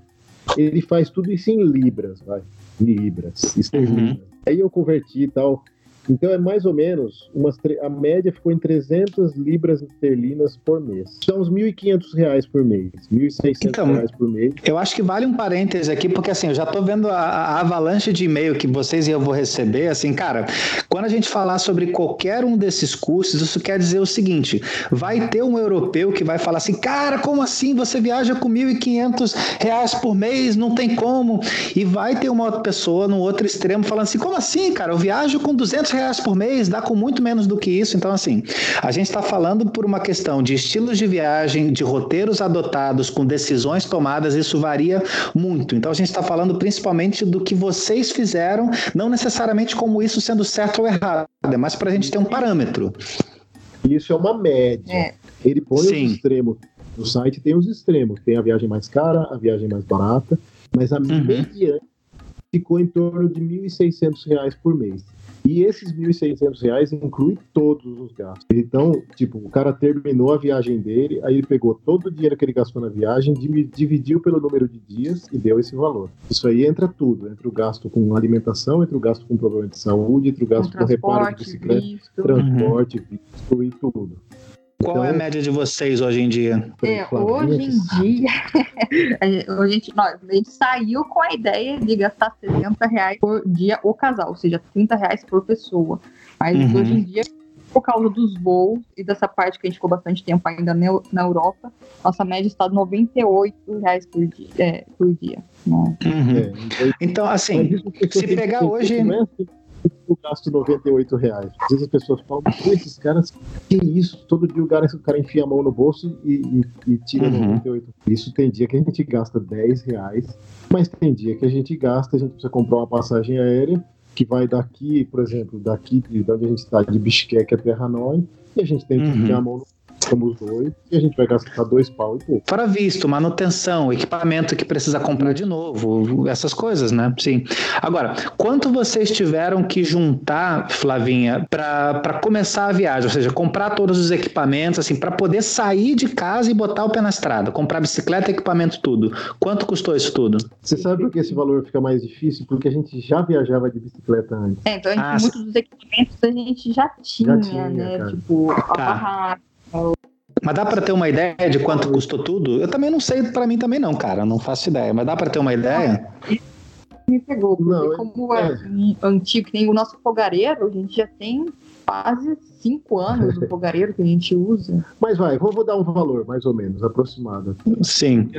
ele faz tudo isso em libras, vai. Libras, esterlinas. Uhum. Aí eu converti e tal. Então é mais ou menos, umas a média ficou em 300 libras esterlinas por mês. São uns 1.500 reais por mês, 1.600 então, reais por mês. Eu acho que vale um parêntese aqui, porque assim, eu já estou vendo a, a, avalanche de e-mail que vocês e eu vou receber, assim, cara, quando a gente falar sobre qualquer um desses cursos, isso quer dizer o seguinte, vai ter um europeu que vai falar assim, cara, como assim você viaja com 1.500 reais por mês, não tem como, e vai ter uma outra pessoa no outro extremo falando assim, como assim, cara, eu viajo com 200 reais por mês, dá com muito menos do que isso. Então, assim, a gente está falando por uma questão de estilos de viagem, de roteiros adotados, com decisões tomadas, isso varia muito. Então, a gente está falando principalmente do que vocês fizeram, não necessariamente como isso sendo certo ou errado, é mais para a gente ter um parâmetro. Isso é uma média. É. Ele põe Sim. os extremos. No site tem os extremos, tem a viagem mais cara, a viagem mais barata, mas a Uhum. mediana ficou em torno de 1.600 reais por mês. E esses 1.600 reais inclui todos os gastos. Então, tipo, o cara terminou a viagem dele, aí ele pegou todo o dinheiro que ele gastou na viagem, divi- dividiu pelo número de dias e deu esse valor. Isso aí entra tudo, entra o gasto com alimentação, entra o gasto com problema de saúde, entra o Com gasto com reparo de bicicleta, visto. transporte, visto e tudo. Qual é a Então, média de vocês hoje em dia? É, hoje em dia, a gente, nós- a gente saiu com a ideia de gastar 60 reais por dia o casal, ou seja, 30 reais por pessoa. Mas Uhum. hoje em dia, por causa dos voos e dessa parte que a gente ficou bastante tempo ainda na, Eu- na Europa, nossa média está de 98 reais por dia. é, por dia né? Uhum. É, então, Então, assim, se pegar hoje- eu gasto 98 reais. Às vezes as pessoas falam, "Pô, esses caras, que isso? Todo dia o cara, o cara enfia a mão no bolso e, e- e tira Uhum. 98. Isso tem dia que a gente gasta 10 reais, mas tem dia que a gente gasta, a gente precisa comprar uma passagem aérea que vai daqui, por exemplo, daqui de onde a gente está, de Bishkek até Hanoi, e a gente tem que Uhum. enfiar a mão no somos dois, e a gente vai gastar dois pau e pouco. Fora visto, manutenção, equipamento que precisa comprar de novo, essas coisas, né? Sim. Agora, quanto vocês tiveram que juntar, Flavinha, para começar a viagem? Ou seja, comprar todos os equipamentos, assim, para poder sair de casa e botar o pé na estrada, comprar bicicleta, equipamento, tudo. Quanto custou isso tudo? Você sabe por que esse valor fica mais difícil? Porque a gente já viajava de bicicleta antes. É, então a gente, Ah, muitos dos equipamentos a gente já tinha, tinha, né? cara. Tipo, a Tá. barraca, Mas dá para ter uma ideia de quanto custou tudo? Eu também não sei, para mim também não, cara, não faço ideia. Mas dá para ter uma ideia? me pegou. Porque Não, é- como é, um antigo, que nem o nosso fogareiro, a gente já tem quase cinco anos do fogareiro que a gente usa. Mas vai, vou, vou dar um valor, mais ou menos, aproximado. Sim.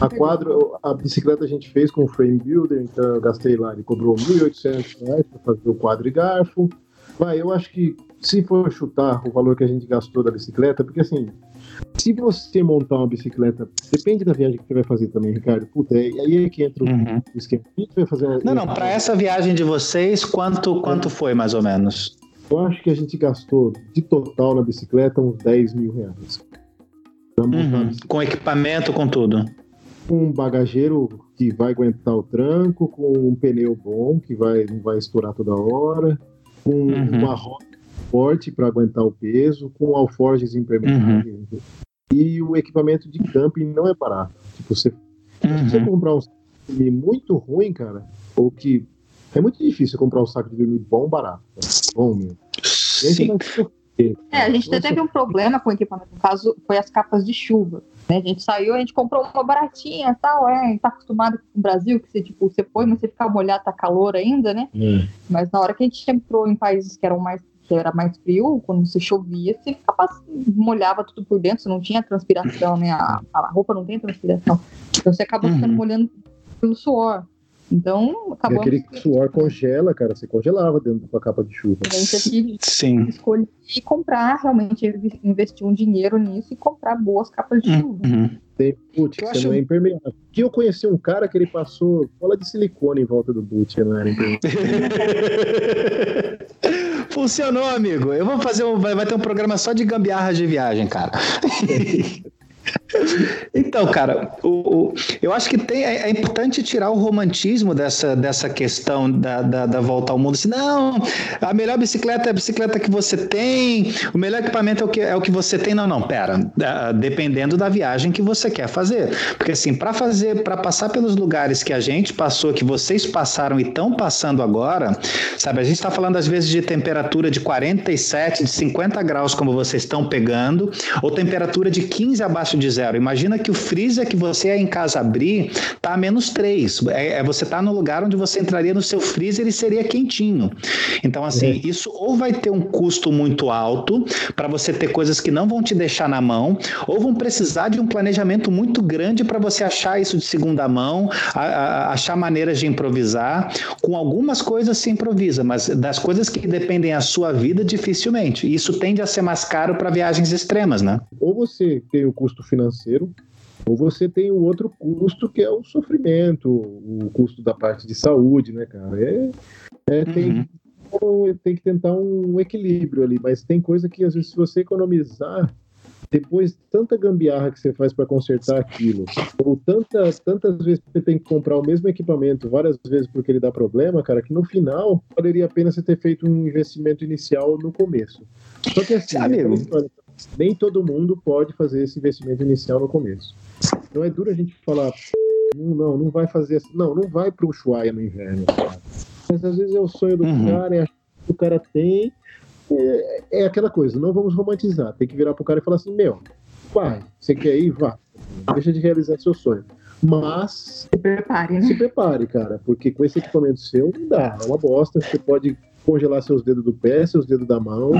A quadro, a bicicleta a gente fez com o frame builder, então eu gastei lá, ele cobrou 1.800 reais para fazer o quadro e garfo. Vai, eu acho que se for chutar o valor que a gente gastou da bicicleta, porque assim, se você montar uma bicicleta, depende da viagem que você vai fazer também, Ricardo. Puta, é- aí é que entra o Uhum. esquema. A gente vai fazer uma- Não, não, para essa viagem de vocês, quanto, quanto foi mais ou menos? Eu acho que a gente gastou de total na bicicleta uns 10 mil reais. Uhum. Com equipamento, com tudo. com um bagageiro que vai aguentar o tranco, com um pneu bom que vai, não vai estourar toda hora, com Uhum. uma roda forte para aguentar o peso, com alforjes impermeáveis. Uhum. E o equipamento de camping não é barato. Tipo, você, se você Uhum. comprar um saco de dormir muito ruim, cara, ou que. É muito difícil comprar um saco de dormir bom barato. cara. Bom mesmo. E aí Sim. É, a gente cara. teve um problema com o equipamento, no caso, foi as capas de chuva. né? A gente saiu, a gente comprou uma baratinha e tal, é, a gente tá acostumado com o Brasil, que você, tipo, você põe, mas você fica molhado, tá calor ainda, né? É. Mas na hora que a gente entrou em países que eram mais que era mais frio, quando você chovia, você ficava molhava tudo por dentro, você não tinha transpiração, né? A, a roupa não tem transpiração. Então você acaba ficando Uhum. molhando pelo suor. Então, acabou. aquele suor congela, cara. Você congelava dentro da capa de chuva. A gente teve Sim. que escolher e comprar, realmente investir um dinheiro nisso e comprar boas capas de chuva. Tem boot, que você acho- não é impermeável. Que eu conheci um cara que ele passou bola de silicone em volta do boot, não era impermeável. Funcionou, amigo. Eu vou fazer um. Vai ter um programa só de gambiarra de viagem, cara. Então, cara, o, o- eu acho que tem, é, é importante tirar o romantismo dessa, dessa questão da, da, da volta ao mundo. Assim, não, a melhor bicicleta é a bicicleta que você tem, o melhor equipamento é o que, é o que você tem. Não, não, pera. Ah, Dependendo da viagem que você quer fazer. Porque, assim, para fazer, para passar pelos lugares que a gente passou, que vocês passaram e estão passando agora, sabe, a gente está falando às vezes de temperatura de 47, de 50 graus, como vocês estão pegando, ou temperatura de 15 abaixo de zero. Imagina que o freezer que você é em casa abrir tá a menos 3. É, é- você tá no lugar onde você entraria no seu freezer e seria quentinho. Então, assim, isso ou vai ter um custo muito alto para você ter coisas que não vão te deixar na mão, ou vão precisar de um planejamento muito grande para você achar isso de segunda mão, a- a- achar maneiras de improvisar. Com algumas coisas se improvisa, mas das coisas que dependem da sua vida, dificilmente. Isso tende a ser mais caro para viagens extremas, né? ou você tem o custo financeiro, ou você tem o outro custo que é o sofrimento, o custo da parte de saúde, né, cara? É, é, tem, Uhum. tem que tentar um equilíbrio ali, mas tem coisa que às vezes se você economizar, depois tanta gambiarra que você faz para consertar aquilo, ou tantas, tantas vezes que você tem que comprar o mesmo equipamento várias vezes porque ele dá problema, cara, que no final valeria a pena você ter feito um investimento inicial no começo. Só que assim, Amigo. Nem todo mundo pode fazer esse investimento inicial no começo. Não é duro a gente falar, não, não, não vai fazer assim. Não, não vai pro Ushuaia no inverno. Cara. Mas às vezes é o sonho do Uhum. cara, é a que o cara tem. É, é aquela coisa, não vamos romantizar. Tem que virar pro cara e falar assim, meu, vai, você quer ir? Vá. Deixa de realizar seu sonho. Mas Se prepare, né? se prepare, cara, porque com esse equipamento seu não dá, é uma bosta. Você pode congelar seus dedos do pé, seus dedos da mão.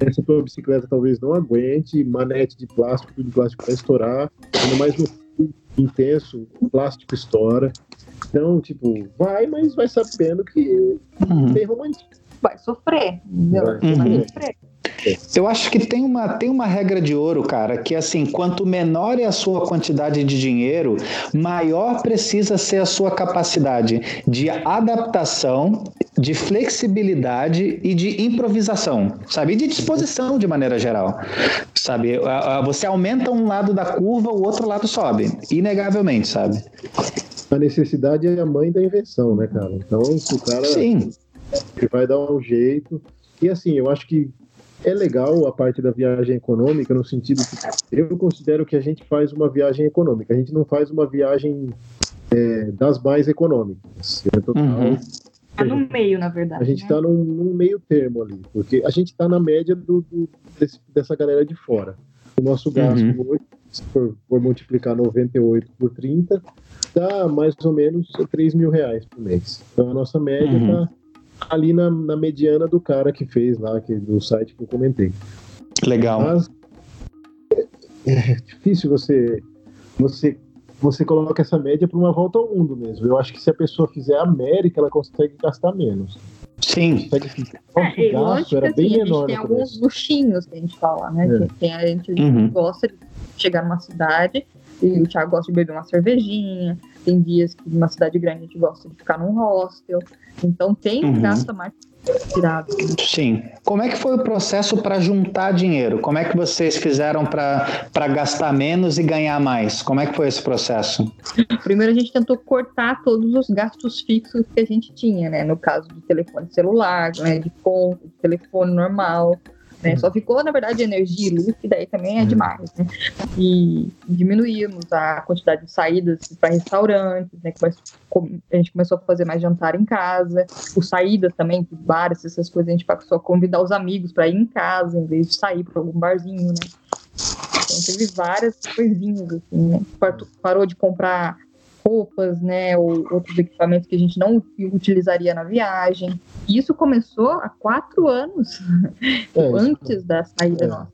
Essa tua bicicleta talvez não aguente, manete de plástico, tudo de plástico vai estourar. Ainda mais no frio intenso, o plástico estoura. Então, tipo, vai, mas vai sabendo que Uhum. tem romantismo. Vai sofrer, entendeu? Vai. Você vai Uhum. sofrer. Eu acho que tem uma, tem uma regra de ouro, cara, que assim, quanto menor é a sua quantidade de dinheiro, maior precisa ser a sua capacidade de adaptação, de flexibilidade e de improvisação, sabe? E de disposição de maneira geral, sabe? Você aumenta um lado da curva, o outro lado sobe, inegavelmente, sabe? A necessidade é a mãe da invenção, né, cara? Então, se o cara Sim. que vai dar um jeito. E assim, eu acho que é legal a parte da viagem econômica, no sentido que eu considero que a gente faz uma viagem econômica, a gente não faz uma viagem é, das mais econômicas. É total, Uhum. Tá no meio, na verdade. A gente né? está num, num meio termo ali, porque a gente está na média do, do- desse- dessa galera de fora. O nosso gasto, Uhum. hoje, se for, for multiplicar 98 por 30, dá mais ou menos 3 mil reais por mês. Então a nossa média Uhum. está ali na, na mediana do cara que fez lá, que, do site que eu comentei. Legal. Mas é, é difícil você, você, você coloca essa média para uma volta ao mundo mesmo. Eu acho que se a pessoa fizer a América, ela consegue gastar menos. Sim. Consegue, nosso É, gasto era assim, bem a gente menor tem alguns luxinhos que a gente fala, né? É. Que tem, a gente Uhum. gosta de chegar numa cidade e o Thiago gosta de beber uma cervejinha. Tem dias que numa cidade grande a gente gosta de ficar num hostel. Então tem um Uhum. gasto mais tirado. Sim. Como é que foi o processo para juntar dinheiro? Como é que vocês fizeram para gastar menos e ganhar mais? Como é que foi esse processo? Primeiro a gente tentou cortar todos os gastos fixos que a gente tinha, né? No caso de telefone celular, né? de conta, de telefone normal. Né? Só ficou, na verdade, energia e luz, que daí também é demais, né? E diminuímos a quantidade de saídas para restaurantes, né? A gente começou a fazer mais jantar em casa, os saídas também, de bares, essas coisas, a gente passou a convidar os amigos para ir em casa, em vez de sair para algum barzinho, né? Então teve várias coisinhas, assim, né? Parou de comprar roupas, né, ou outros equipamentos que a gente não utilizaria na viagem. E isso começou há quatro anos É, isso- antes da saída É. nossa.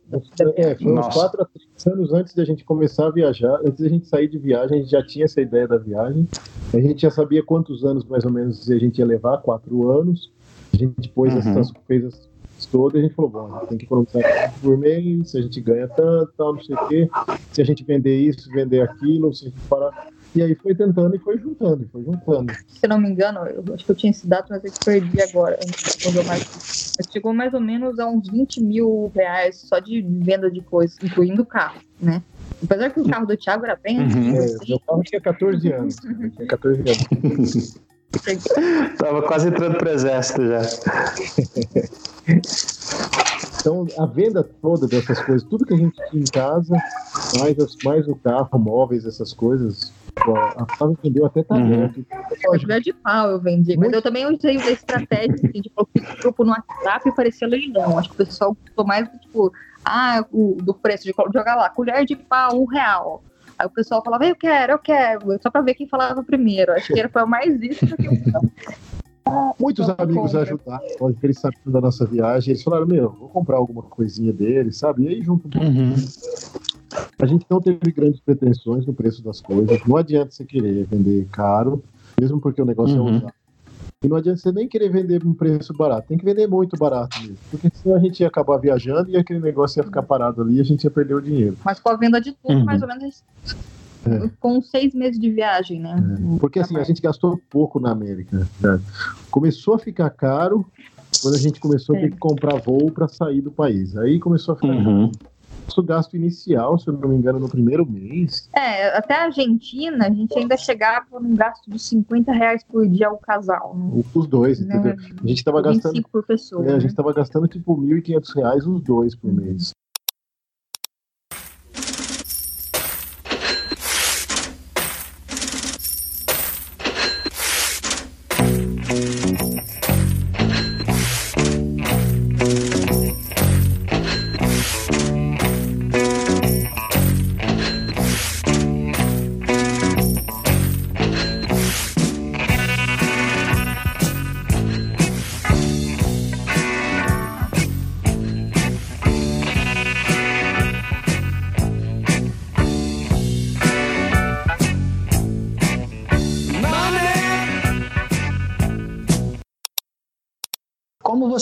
É, foi uns Nossa. 4 a 3 anos antes da gente começar a viajar, antes da gente sair de viagem, a gente já tinha essa ideia da viagem. A gente já sabia quantos anos mais ou menos a gente ia levar, quatro anos. A gente pôs Uhum. essas coisas todas e a gente falou, bom, a gente tem que economizar tanto por mês, a gente ganha tanto, tal, não sei o quê. Se a gente vender isso, vender aquilo, se a gente parar. E aí foi tentando e foi juntando, e foi juntando. Se não me engano, eu acho que eu tinha esse dado, mas eu perdi agora. Mas chegou mais ou menos a uns 20 mil reais só de venda de coisas, incluindo o carro, né? Apesar que o carro do Thiago era bem Uhum. antigo, É, assim, meu carro tinha 14 anos. Eu tinha 14 anos. Tava quase entrando pro exército já. Então, a venda toda dessas coisas, tudo que a gente tinha em casa, mais, as- mais o carro, móveis, essas coisas, a Flávia vendeu até talento. Lógico, colher de pau eu vendi. Mas Muito. eu também usei da estratégia assim, de colocar o grupo no WhatsApp e parecia leilão. Acho que o pessoal gostou mais do tipo, ah, o, do preço de jogar lá, colher de pau, um real. Aí o pessoal falava, eu quero, eu quero, só pra ver quem falava primeiro. Acho que era foi mais isso do que o muitos Então, amigos compra. ajudaram, lógico, eles sabiam da nossa viagem, eles falaram, meu, vou comprar alguma coisinha deles, sabe? E aí junto. Uhum. A gente não teve grandes pretensões no preço das coisas, não adianta você querer vender caro, mesmo porque o negócio Uhum. é usado. E não adianta você nem querer vender um preço barato, tem que vender muito barato mesmo, porque senão a gente ia acabar viajando e aquele negócio ia ficar parado ali e a gente ia perder o dinheiro. Mas com a venda de tudo, Uhum. mais ou menos É. com seis meses de viagem, né? Porque assim, a gente gastou pouco na América. né? Começou a ficar caro quando a gente começou a ter que comprar voo para sair do país. Aí começou a ficar caro. Uhum. Nosso gasto inicial, se eu não me engano, no primeiro mês. É, até a Argentina, a gente ainda chegava num gasto de 50 reais por dia ao casal. Né? Os dois, Né? entendeu? A gente tava 25 gastando. por pessoa. É, a né? gente tava gastando tipo 1.500 reais os dois por mês.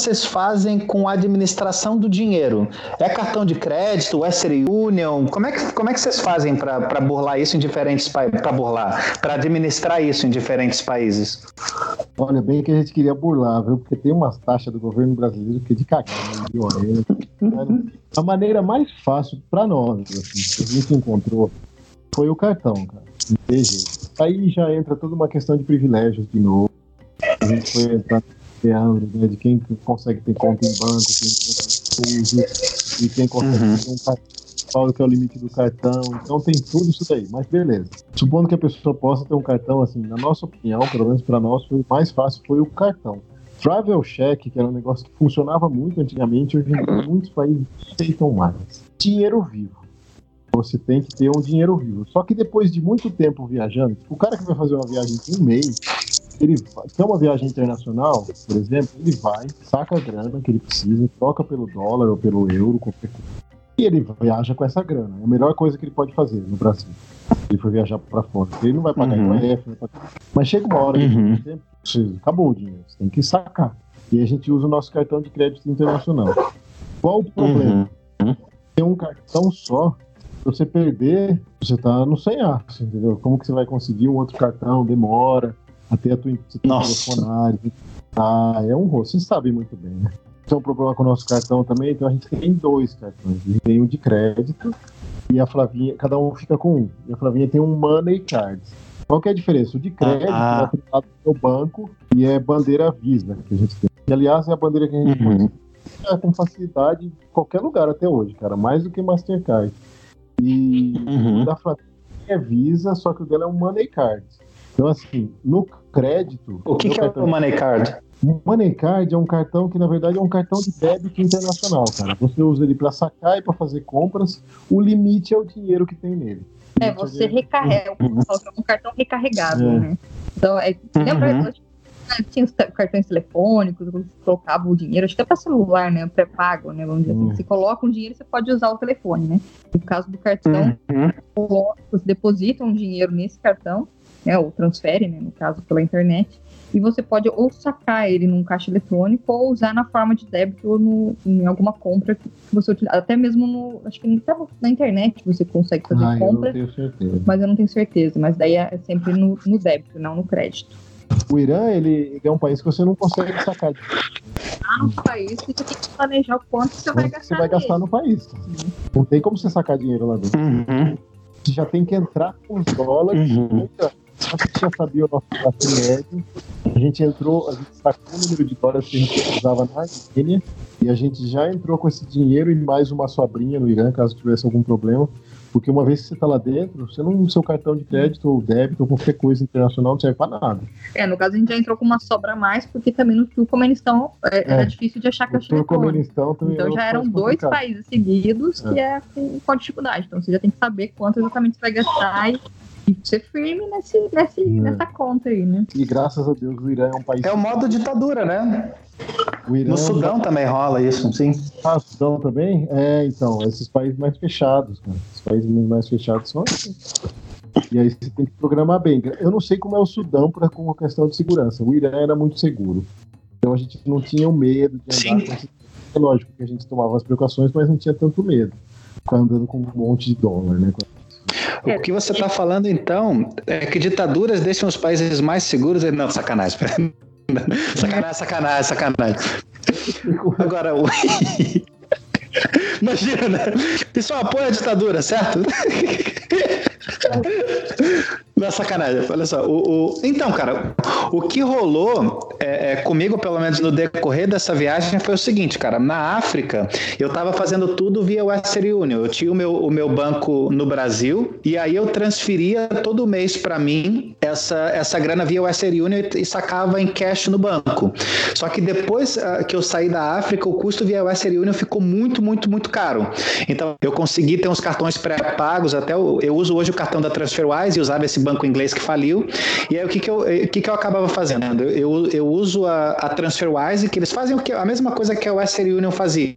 Vocês fazem com a administração do dinheiro? É cartão de crédito, Western Union? Como é que, como é que vocês fazem para burlar isso em diferentes países? Para burlar, para administrar isso em diferentes países? Olha, bem que a gente queria burlar, viu? Porque tem umas taxas do governo brasileiro que é de cagar, né? A maneira mais fácil para nós, assim, que a gente encontrou, foi o cartão, cara. Aí já entra toda uma questão de privilégios de novo. A gente foi entrar né, de quem consegue ter conta em banco, quem consegue uso, e quem consegue Uhum. ter um cartão, qual que é o limite do cartão. Então tem tudo isso daí, mas beleza. Supondo que a pessoa possa ter um cartão, assim, na nossa opinião, pelo menos para nós, foi o mais fácil foi o cartão. Travel Check, que era um negócio que funcionava muito antigamente, hoje em dia muitos países aceitam mais. Dinheiro vivo. Você tem que ter um dinheiro vivo. Só que depois de muito tempo viajando, o cara que vai fazer uma viagem de um mês, ele vai- tem uma viagem internacional, por exemplo, ele vai, saca a grana que ele precisa, troca pelo dólar ou pelo euro, qualquer coisa. E ele viaja com essa grana. É a melhor coisa que ele pode fazer no Brasil. Ele for viajar para fora. Ele não vai pagar Uhum. IOF, vai pagar- mas chega uma hora que Uhum. você- você- acabou o dinheiro, você tem que sacar. E a gente usa o nosso cartão de crédito internacional. Qual o problema? Uhum. Tem um cartão só. Se você perder, você tá no sem aço, entendeu? Como que você vai conseguir um outro cartão? Demora até a tua que telefonar. Ah, é um rosto. Vocês sabem muito bem, né? Tem um problema com o nosso cartão também, então a gente tem dois cartões. A gente tem um de crédito e a Flavinha, cada um fica com um. E a Flavinha tem um Money Card. Qual que é a diferença? O de crédito Ah. é aplicado no banco e é bandeira Visa que a gente tem. E, aliás, é a bandeira que a gente Uhum. usa. Com facilidade em qualquer lugar até hoje, cara. Mais do que Mastercard. E Uhum. o da Flavinha é Visa, só que o dela é um Money Card. Então, assim, no crédito. O que, que é o Money Card? o Money Card é um cartão que, na verdade, é um cartão de débito internacional, cara. Você usa ele para sacar e para fazer compras. O limite é o dinheiro que tem nele. É, o você recarrega, um cartão recarregável, É. né? Então, é, lembra, Uhum. né, tinha os cartões telefônicos, você colocava o dinheiro, acho que é para celular, né? Pré-pago, né? Vamos dizer assim. Hum. Você coloca um dinheiro, você pode usar o telefone, né? No caso do cartão, Uhum. coloca- você deposita um dinheiro nesse cartão, né? Ou transfere, né? No caso, pela internet. E você pode ou sacar ele num caixa eletrônico ou usar na forma de débito ou no, em alguma compra que você utiliza. Até mesmo no. Acho que até na internet você consegue fazer Ah, eu compra não tenho certeza. mas eu não tenho certeza. Mas daí é sempre no, no débito, não no crédito. O Irã, ele, ele é um país que você não consegue sacar de Ah, no país você tem que planejar o quanto você vai gastar. você vai gastar nele. no país. cara. Não tem como você sacar dinheiro lá dentro. Uhum. Você já tem que entrar com os dólares. Uhum. A gente já sabia o nosso gasto médio. A gente entrou, a gente sacou o número de dólares que a gente usava na Quênia. E a gente já entrou com esse dinheiro e mais uma sobrinha no Irã, caso tivesse algum problema. Porque uma vez que você está lá dentro, você não, seu cartão de crédito ou débito ou qualquer coisa internacional não serve para nada. É, no caso a gente já entrou com uma sobra a mais, porque também no Turcomenistão é, era É. difícil de achar O caixa eletrônica. Turcomenistão também Então já eram dois complicado. países seguidos que é com, com dificuldade. Então você já tem que saber quanto exatamente você vai gastar e ser firme nesse, nesse, É. nessa conta aí, né? E graças a Deus o Irã é um país. É o modo ditadura, né? O Irã No é Sudão também rola isso, sim. Ah, Sudão também? É, então, esses países mais fechados, cara. Os países mais fechados são assim. E aí você tem que programar bem. Eu não sei como é o Sudão pra, com a questão de segurança. O Irã era muito seguro. Então a gente não tinha o medo de andar Sim. com esse... É lógico que a gente tomava as precauções, mas não tinha tanto medo. Ficar andando com um monte de dólar, né? O que você está falando, então, é que ditaduras deixam os países mais seguros. Não, sacanagem. Sacanagem, sacanagem, sacanagem. Agora, o... Imagina, né? Isso apoia a ditadura, certo? Não é sacanagem, olha só. O, o, Então, cara, o que rolou é, é, comigo, pelo menos no decorrer dessa viagem, foi o seguinte, cara. Na África, eu tava fazendo tudo via Western Union. Eu tinha o meu, o meu banco no Brasil e aí eu transferia todo mês para mim essa, essa grana via Western Union e sacava em cash no banco. Só que depois uh, que eu saí da África, o custo via Western Union ficou muito, muito, muito caro. Então, eu consegui ter uns cartões pré-pagos, até eu, eu uso hoje o cartão da TransferWise e usava esse banco inglês que faliu. E aí o que, que, eu, o que, que eu acabava fazendo? Eu, eu uso a, a TransferWise, que eles fazem o que, a mesma coisa que a Western Union fazia.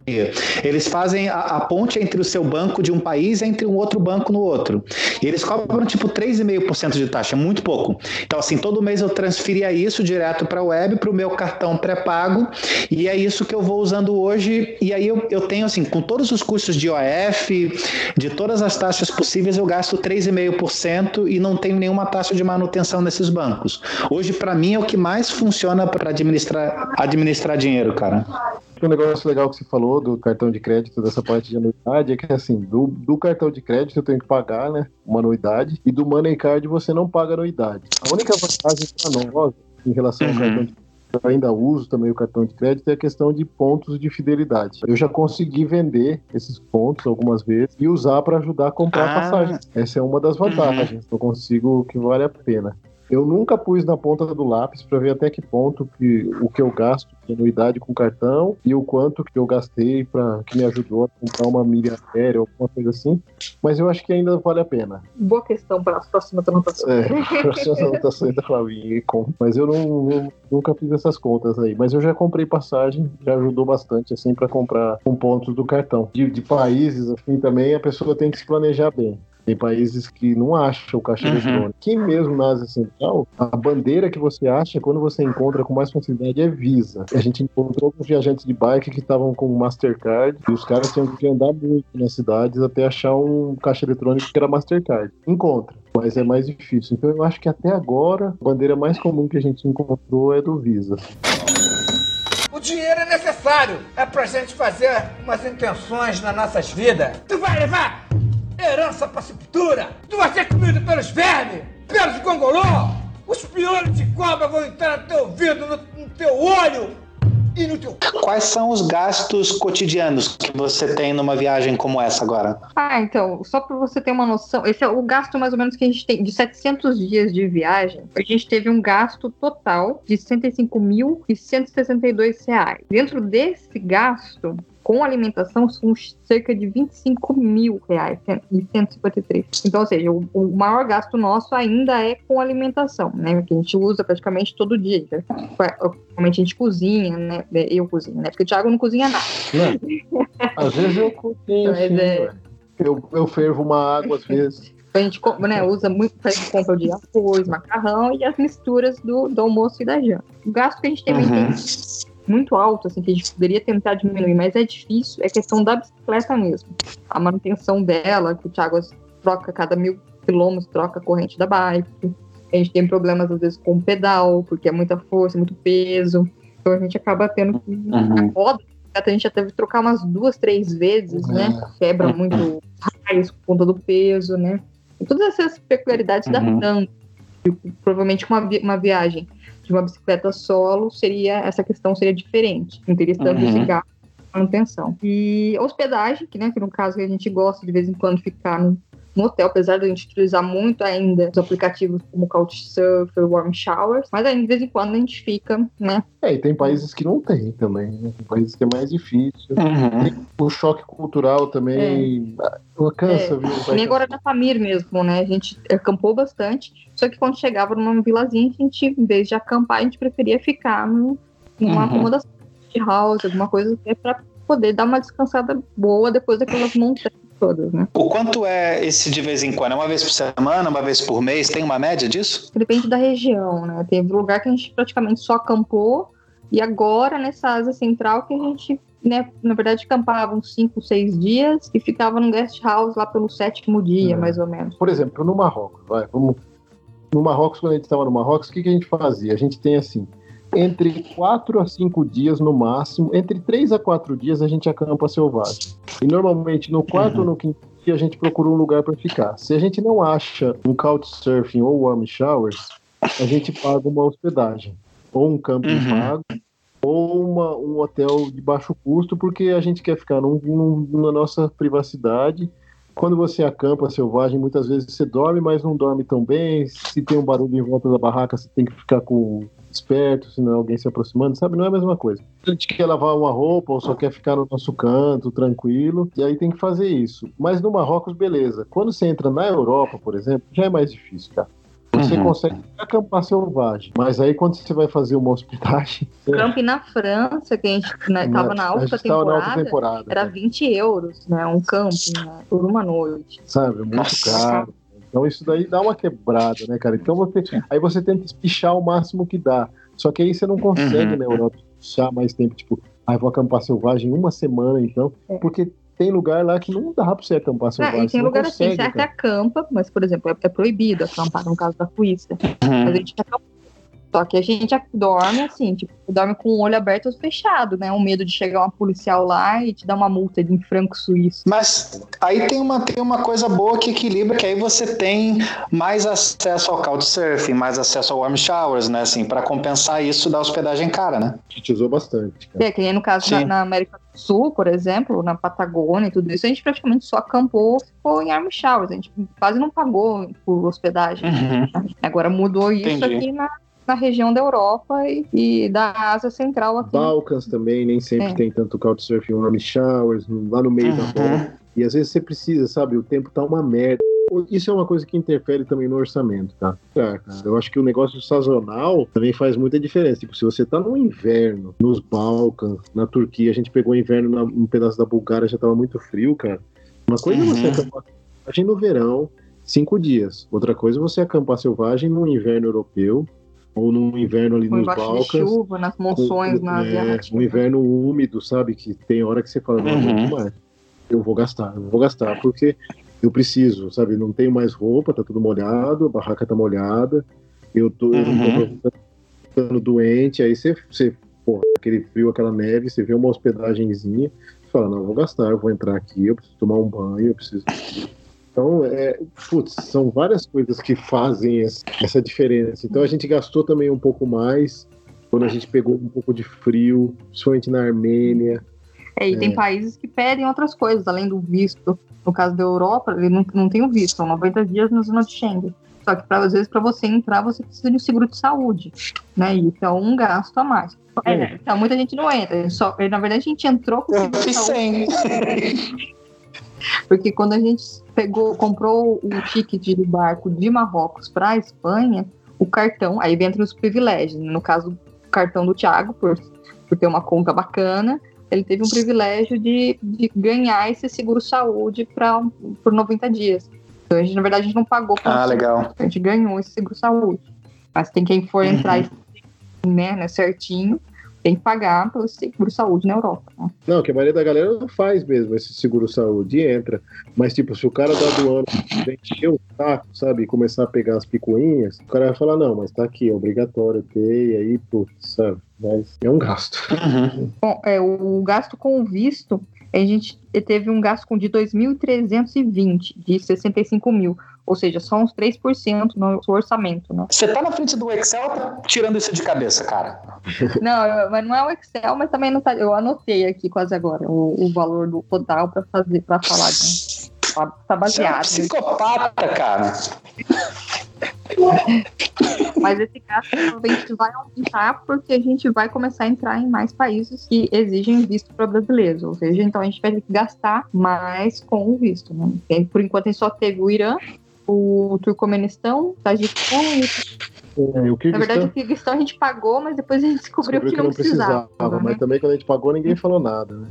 Eles fazem a, a ponte entre o seu banco de um país e entre um outro banco no outro. E eles cobram tipo 3,5% de taxa, muito pouco. Então, assim, todo mês eu transferia isso direto para a web, para o meu cartão pré-pago, e é isso que eu vou usando hoje. E aí eu, eu tenho, assim, com todos os custos de OF, de todas as taxas possíveis, eu gasto 3,5% e não tenho nenhuma taxa de manutenção nesses bancos. Hoje, para mim, é o que mais funciona para administrar, administrar dinheiro, cara. Um negócio legal que você falou do cartão de crédito, dessa parte de anuidade, é que assim, do, do cartão de crédito eu tenho que pagar, né, uma anuidade, e do Money Card você não paga anuidade. A única vantagem para nós, em relação ao Uhum. cartão de ainda uso também o cartão de crédito, é a questão de pontos de fidelidade. Eu já consegui vender esses pontos algumas vezes e usar para ajudar a comprar Ah. passagem. Essa é uma das vantagens. Eu consigo que vale a pena. Eu nunca pus na ponta do lápis para ver até que ponto que o que eu gasto de anuidade com cartão e o quanto que eu gastei para que me ajudou a comprar uma milha aérea ou alguma coisa assim. Mas eu acho que ainda vale a pena. Boa questão para as próximas anotações. É, próximas anotações da Flavinha. Mas eu não, não- nunca fiz essas contas aí. Mas eu já comprei passagem, já ajudou bastante, assim, para comprar com pontos do cartão. De, de países, assim, também a pessoa tem que se planejar bem. Tem países que não acham o caixa Uhum. eletrônico. Aqui mesmo na Ásia Central, a bandeira que você acha, quando você encontra com mais facilidade, é Visa. A gente encontrou alguns viajantes de bike que estavam com Mastercard e os caras tinham que andar muito nas cidades até achar um caixa eletrônico que era Mastercard. Encontra mas é mais difícil. Então eu acho que até agora a bandeira mais comum que a gente encontrou é do Visa. O dinheiro é necessário. É pra gente fazer umas intenções nas nossas vidas. Tu vai levar herança pra sepultura. Tu vai ser comido pelos vermes, pelos gongolô. Os piolhos de cobra vão entrar no teu ouvido, no, no teu olho e no teu... Quais são os gastos cotidianos que você tem numa viagem como essa agora? Ah, então, só para você ter uma noção, esse é o gasto mais ou menos que a gente tem de 700 dias de viagem. A gente teve um gasto total de 65.162 reais. Dentro desse gasto, com alimentação, são cerca de 25 mil reais e 153. Então, ou seja, o, o maior gasto nosso ainda é com alimentação, né? Que a gente usa praticamente todo dia. Normalmente a gente cozinha, né? Eu cozinho, né? Porque o Thiago não cozinha nada. Não. Às vezes eu cozinho, Mas sim, é- eu, eu fervo uma água às vezes. A gente né, usa muito, faz compra de arroz, macarrão e as misturas do, do almoço e da janta. O gasto que a gente também Uhum. tem muito alto, assim, que a gente poderia tentar diminuir, mas é difícil, é questão da bicicleta mesmo. A manutenção dela, que o Thiago troca cada mil quilômetros, troca a corrente da bike. A gente tem problemas, às vezes, com o pedal, porque é muita força, muito peso. Então a gente acaba tendo que. Uhum. A roda, a gente já teve que trocar umas duas, três vezes, né? Quebra muito raios por conta do peso, né? E todas essas peculiaridades da Uhum. tango. Provavelmente uma, vi- uma viagem de uma bicicleta solo seria essa questão seria diferente. Não teria tanto Uhum. esse gasto manutenção. E hospedagem, que, né, que no caso a gente gosta de vez em quando ficar no, no hotel, apesar de a gente utilizar muito ainda os aplicativos como Couchsurfer, Warm Showers, mas ainda de vez em quando a gente fica, né? É, e tem países que não tem também. Né? Tem países que é mais difícil. Uhum. O choque cultural também ah, cansa, É, viu? Nem agora na Pamir mesmo, né? A gente acampou bastante, só que quando chegava numa vilazinha, a gente, em vez de acampar, a gente preferia ficar no, numa Uhum. acomodação de house, alguma coisa é pra poder dar uma descansada boa depois daquelas montanhas todas, né? O quanto é esse de vez em quando? É uma vez por semana, uma vez por mês? Tem uma média disso? Depende da região, né? Teve lugar que a gente praticamente só acampou, e agora nessa Ásia Central que a gente, né, na verdade, acampava uns 5, 6 dias e ficava num guest house lá pelo sétimo dia, É. mais ou menos. Por exemplo, no Marrocos, vai, vamos. No Marrocos, quando a gente estava no Marrocos, o que, que a gente fazia? A gente tem assim. Entre 4 a 5 dias no máximo, entre 3 a 4 dias a gente acampa selvagem. E normalmente no quarto ou no quinto dia a gente procura um lugar para ficar. Se a gente não acha um couchsurfing ou warm showers, a gente paga uma hospedagem, ou um camping Uhum. pago, ou uma, um hotel de baixo custo, porque a gente quer ficar num- num- na nossa privacidade. Quando você acampa selvagem, muitas vezes você dorme, mas não dorme tão bem. Se tem um barulho em volta da barraca, você tem que ficar com esperto, senão é alguém se aproximando, sabe? Não é a mesma coisa. A gente quer lavar uma roupa ou só quer ficar no nosso canto, tranquilo, e aí tem que fazer isso. Mas no Marrocos, beleza. Quando você entra na Europa, por exemplo, já é mais difícil, cara. Você Uhum. consegue acampar selvagem, mas aí quando você vai fazer uma hospedagem, Camping na França, que a gente né, tava na alta tava na alta temporada, temporada, era né? 20 euros, né? Um camping, né, por uma noite. sabe? Muito Nossa. caro. Então isso daí dá uma quebrada, né, cara? Então você, aí você tenta espichar o máximo que dá. Só que aí você não consegue Uhum. na Europa espichar mais tempo, tipo, ah, vou acampar selvagem uma semana então, É. porque tem lugar lá que não dá pra você acampar Ah, selvagem. e você tem lugar assim, consegue, você até acampa, mas, por exemplo, é, é proibido acampar no caso da Suíça. Mas a Uhum. gente acampa. Só que a gente dorme assim, tipo, dorme com o olho aberto ou fechado, né? Um medo de chegar uma policial lá e te dar uma multa em franco suíço. Mas aí tem uma, tem uma coisa boa que equilibra, que aí você tem mais acesso ao couchsurfing, mais acesso ao warm showers, né? Assim, para compensar isso da hospedagem cara, né? A gente usou bastante, cara. É, que nem no caso na, na América do Sul, por exemplo, na Patagônia e tudo isso, a gente praticamente só acampou, ficou em arm showers, a gente quase não pagou por hospedagem. Uhum. Agora mudou isso Entendi. aqui na, na região da Europa e, e da Ásia Central aqui. Balcãs também, nem sempre É. tem tanto couchsurfing, warm showers, lá no meio da rua. Uhum. E às vezes você precisa, sabe? O tempo tá uma merda. Isso é uma coisa que interfere também no orçamento, tá? É, cara, eu acho que o negócio sazonal também faz muita diferença. Tipo, se você tá no inverno, nos Balcãs, na Turquia, a gente pegou inverno na, um pedaço da Bulgária, já tava muito frio, cara. Uma coisa é você Uhum. acampar selvagem no verão, cinco dias. Outra coisa é você acampar selvagem no inverno europeu, ou num inverno ali Ou nos embaixo de Balcãs. chuva, nas monções, Com- na é, um inverno úmido, sabe? Que tem hora que você fala, não, Uhum. mais. Eu vou gastar, eu vou gastar, porque eu preciso, sabe? Não tenho mais roupa, tá tudo molhado, a barraca tá molhada, eu tô, eu não Uhum. tô ficando doente, aí você, você, porra, aquele frio, aquela neve, você vê uma hospedagenzinha, você fala, não, eu vou gastar, eu vou entrar aqui, eu preciso tomar um banho, eu preciso. Então, é, putz, são várias coisas que fazem essa, diferença. Então a gente gastou também um pouco mais quando a gente pegou um pouco de frio, principalmente na Armênia. É, e tem países que pedem outras coisas, além do visto. No caso da Europa, ele não, não tem o visto, são 90 dias na zona de Schengen. Só que, pra, às vezes, para você entrar, você precisa de um seguro de saúde, né? E isso é um gasto a mais. É, então, muita gente não entra. Só, na verdade, a gente entrou com o Eu seguro de saúde, 100. porque quando a gente pegou, comprou o ticket de barco de Marrocos para a Espanha, o cartão, aí entra os privilégios. né? No caso, o cartão do Thiago, por, por ter uma conta bacana, ele teve um privilégio de, de ganhar esse seguro saúde pra, por 90 dias. Então, a gente, na verdade, a gente não pagou Ah, legal. a gente ganhou esse seguro saúde. Mas tem quem for entrar e, né, né, certinho, tem que pagar pelo seguro saúde na Europa. né? Não, que a maioria da galera não faz mesmo esse seguro saúde e entra. Mas, tipo, se o cara da aduana encher o saco, sabe, e começar a pegar as picuinhas, o cara vai falar, não, mas tá aqui, é obrigatório ter, e aí, putz, sabe? Mas é um gasto. Uhum. Bom, é, o gasto com o visto, a gente teve um gasto com de 2.320, de 65 mil. Ou seja, só uns 3% no seu orçamento, né? Você tá na frente do Excel tá tirando isso de cabeça, cara? Não, mas não é o Excel, mas também não tá. Eu anotei aqui quase agora o, o valor do total para fazer, para falar. Né? Tá, tá Você é um baseado. psicopata, cara. Mas esse gasto provavelmente vai aumentar porque a gente vai começar a entrar em mais países que exigem visto para brasileiros. Ou seja, então a gente vai ter que gastar mais com o visto. Né? Por enquanto a gente só teve o Irã, o Turcomenistão, o Tajiquistão e É, o Na verdade, o Kirguistão a gente pagou, mas depois a gente descobriu, descobriu que, não precisava. né? mas também quando a gente pagou, ninguém falou nada, né?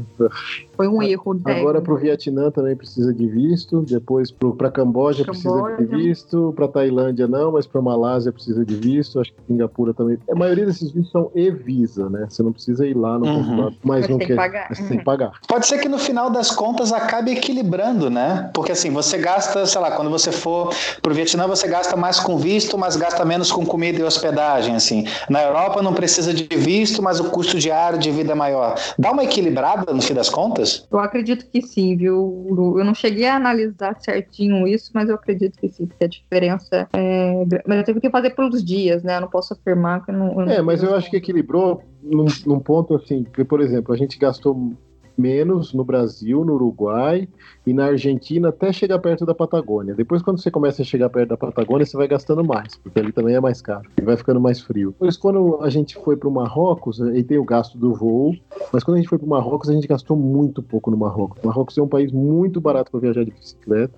Foi um erro. Agora pro Vietnã também precisa de visto, depois pro, pra Camboja, precisa de Camboja. visto, pra Tailândia não, mas pra Malásia precisa de visto, acho que Singapura também. A maioria desses vistos são e-visa, né? Você não precisa ir lá no Uhum. consulado, mas não tem que quer. pagar. Mas você tem que pagar. Pode ser que no final das contas acabe equilibrando, né? Porque assim, você gasta, sei lá, quando você for pro Vietnã, você gasta mais com visto, mas gasta menos com comida e hospedagem, assim. Na Europa não precisa de visto, mas o custo diário de vida é maior. Dá uma equilibrada no fim das contas? Eu acredito que sim, viu? Lu? Eu não cheguei a analisar certinho isso, mas eu acredito que sim, que a diferença é. Mas eu tive que fazer pelos dias, né? Eu não posso afirmar que eu não. eu não É, mas eu acho que equilibrou num, num ponto assim, que, por exemplo, a gente gastou menos no Brasil, no Uruguai e na Argentina até chegar perto da Patagônia. Depois, quando você começa a chegar perto da Patagônia, você vai gastando mais, porque ali também é mais caro e vai ficando mais frio. Depois, quando a gente foi para o Marrocos, aí tem o gasto do voo, mas quando a gente foi para o Marrocos, a gente gastou muito pouco no Marrocos. O Marrocos é um país muito barato para viajar de bicicleta.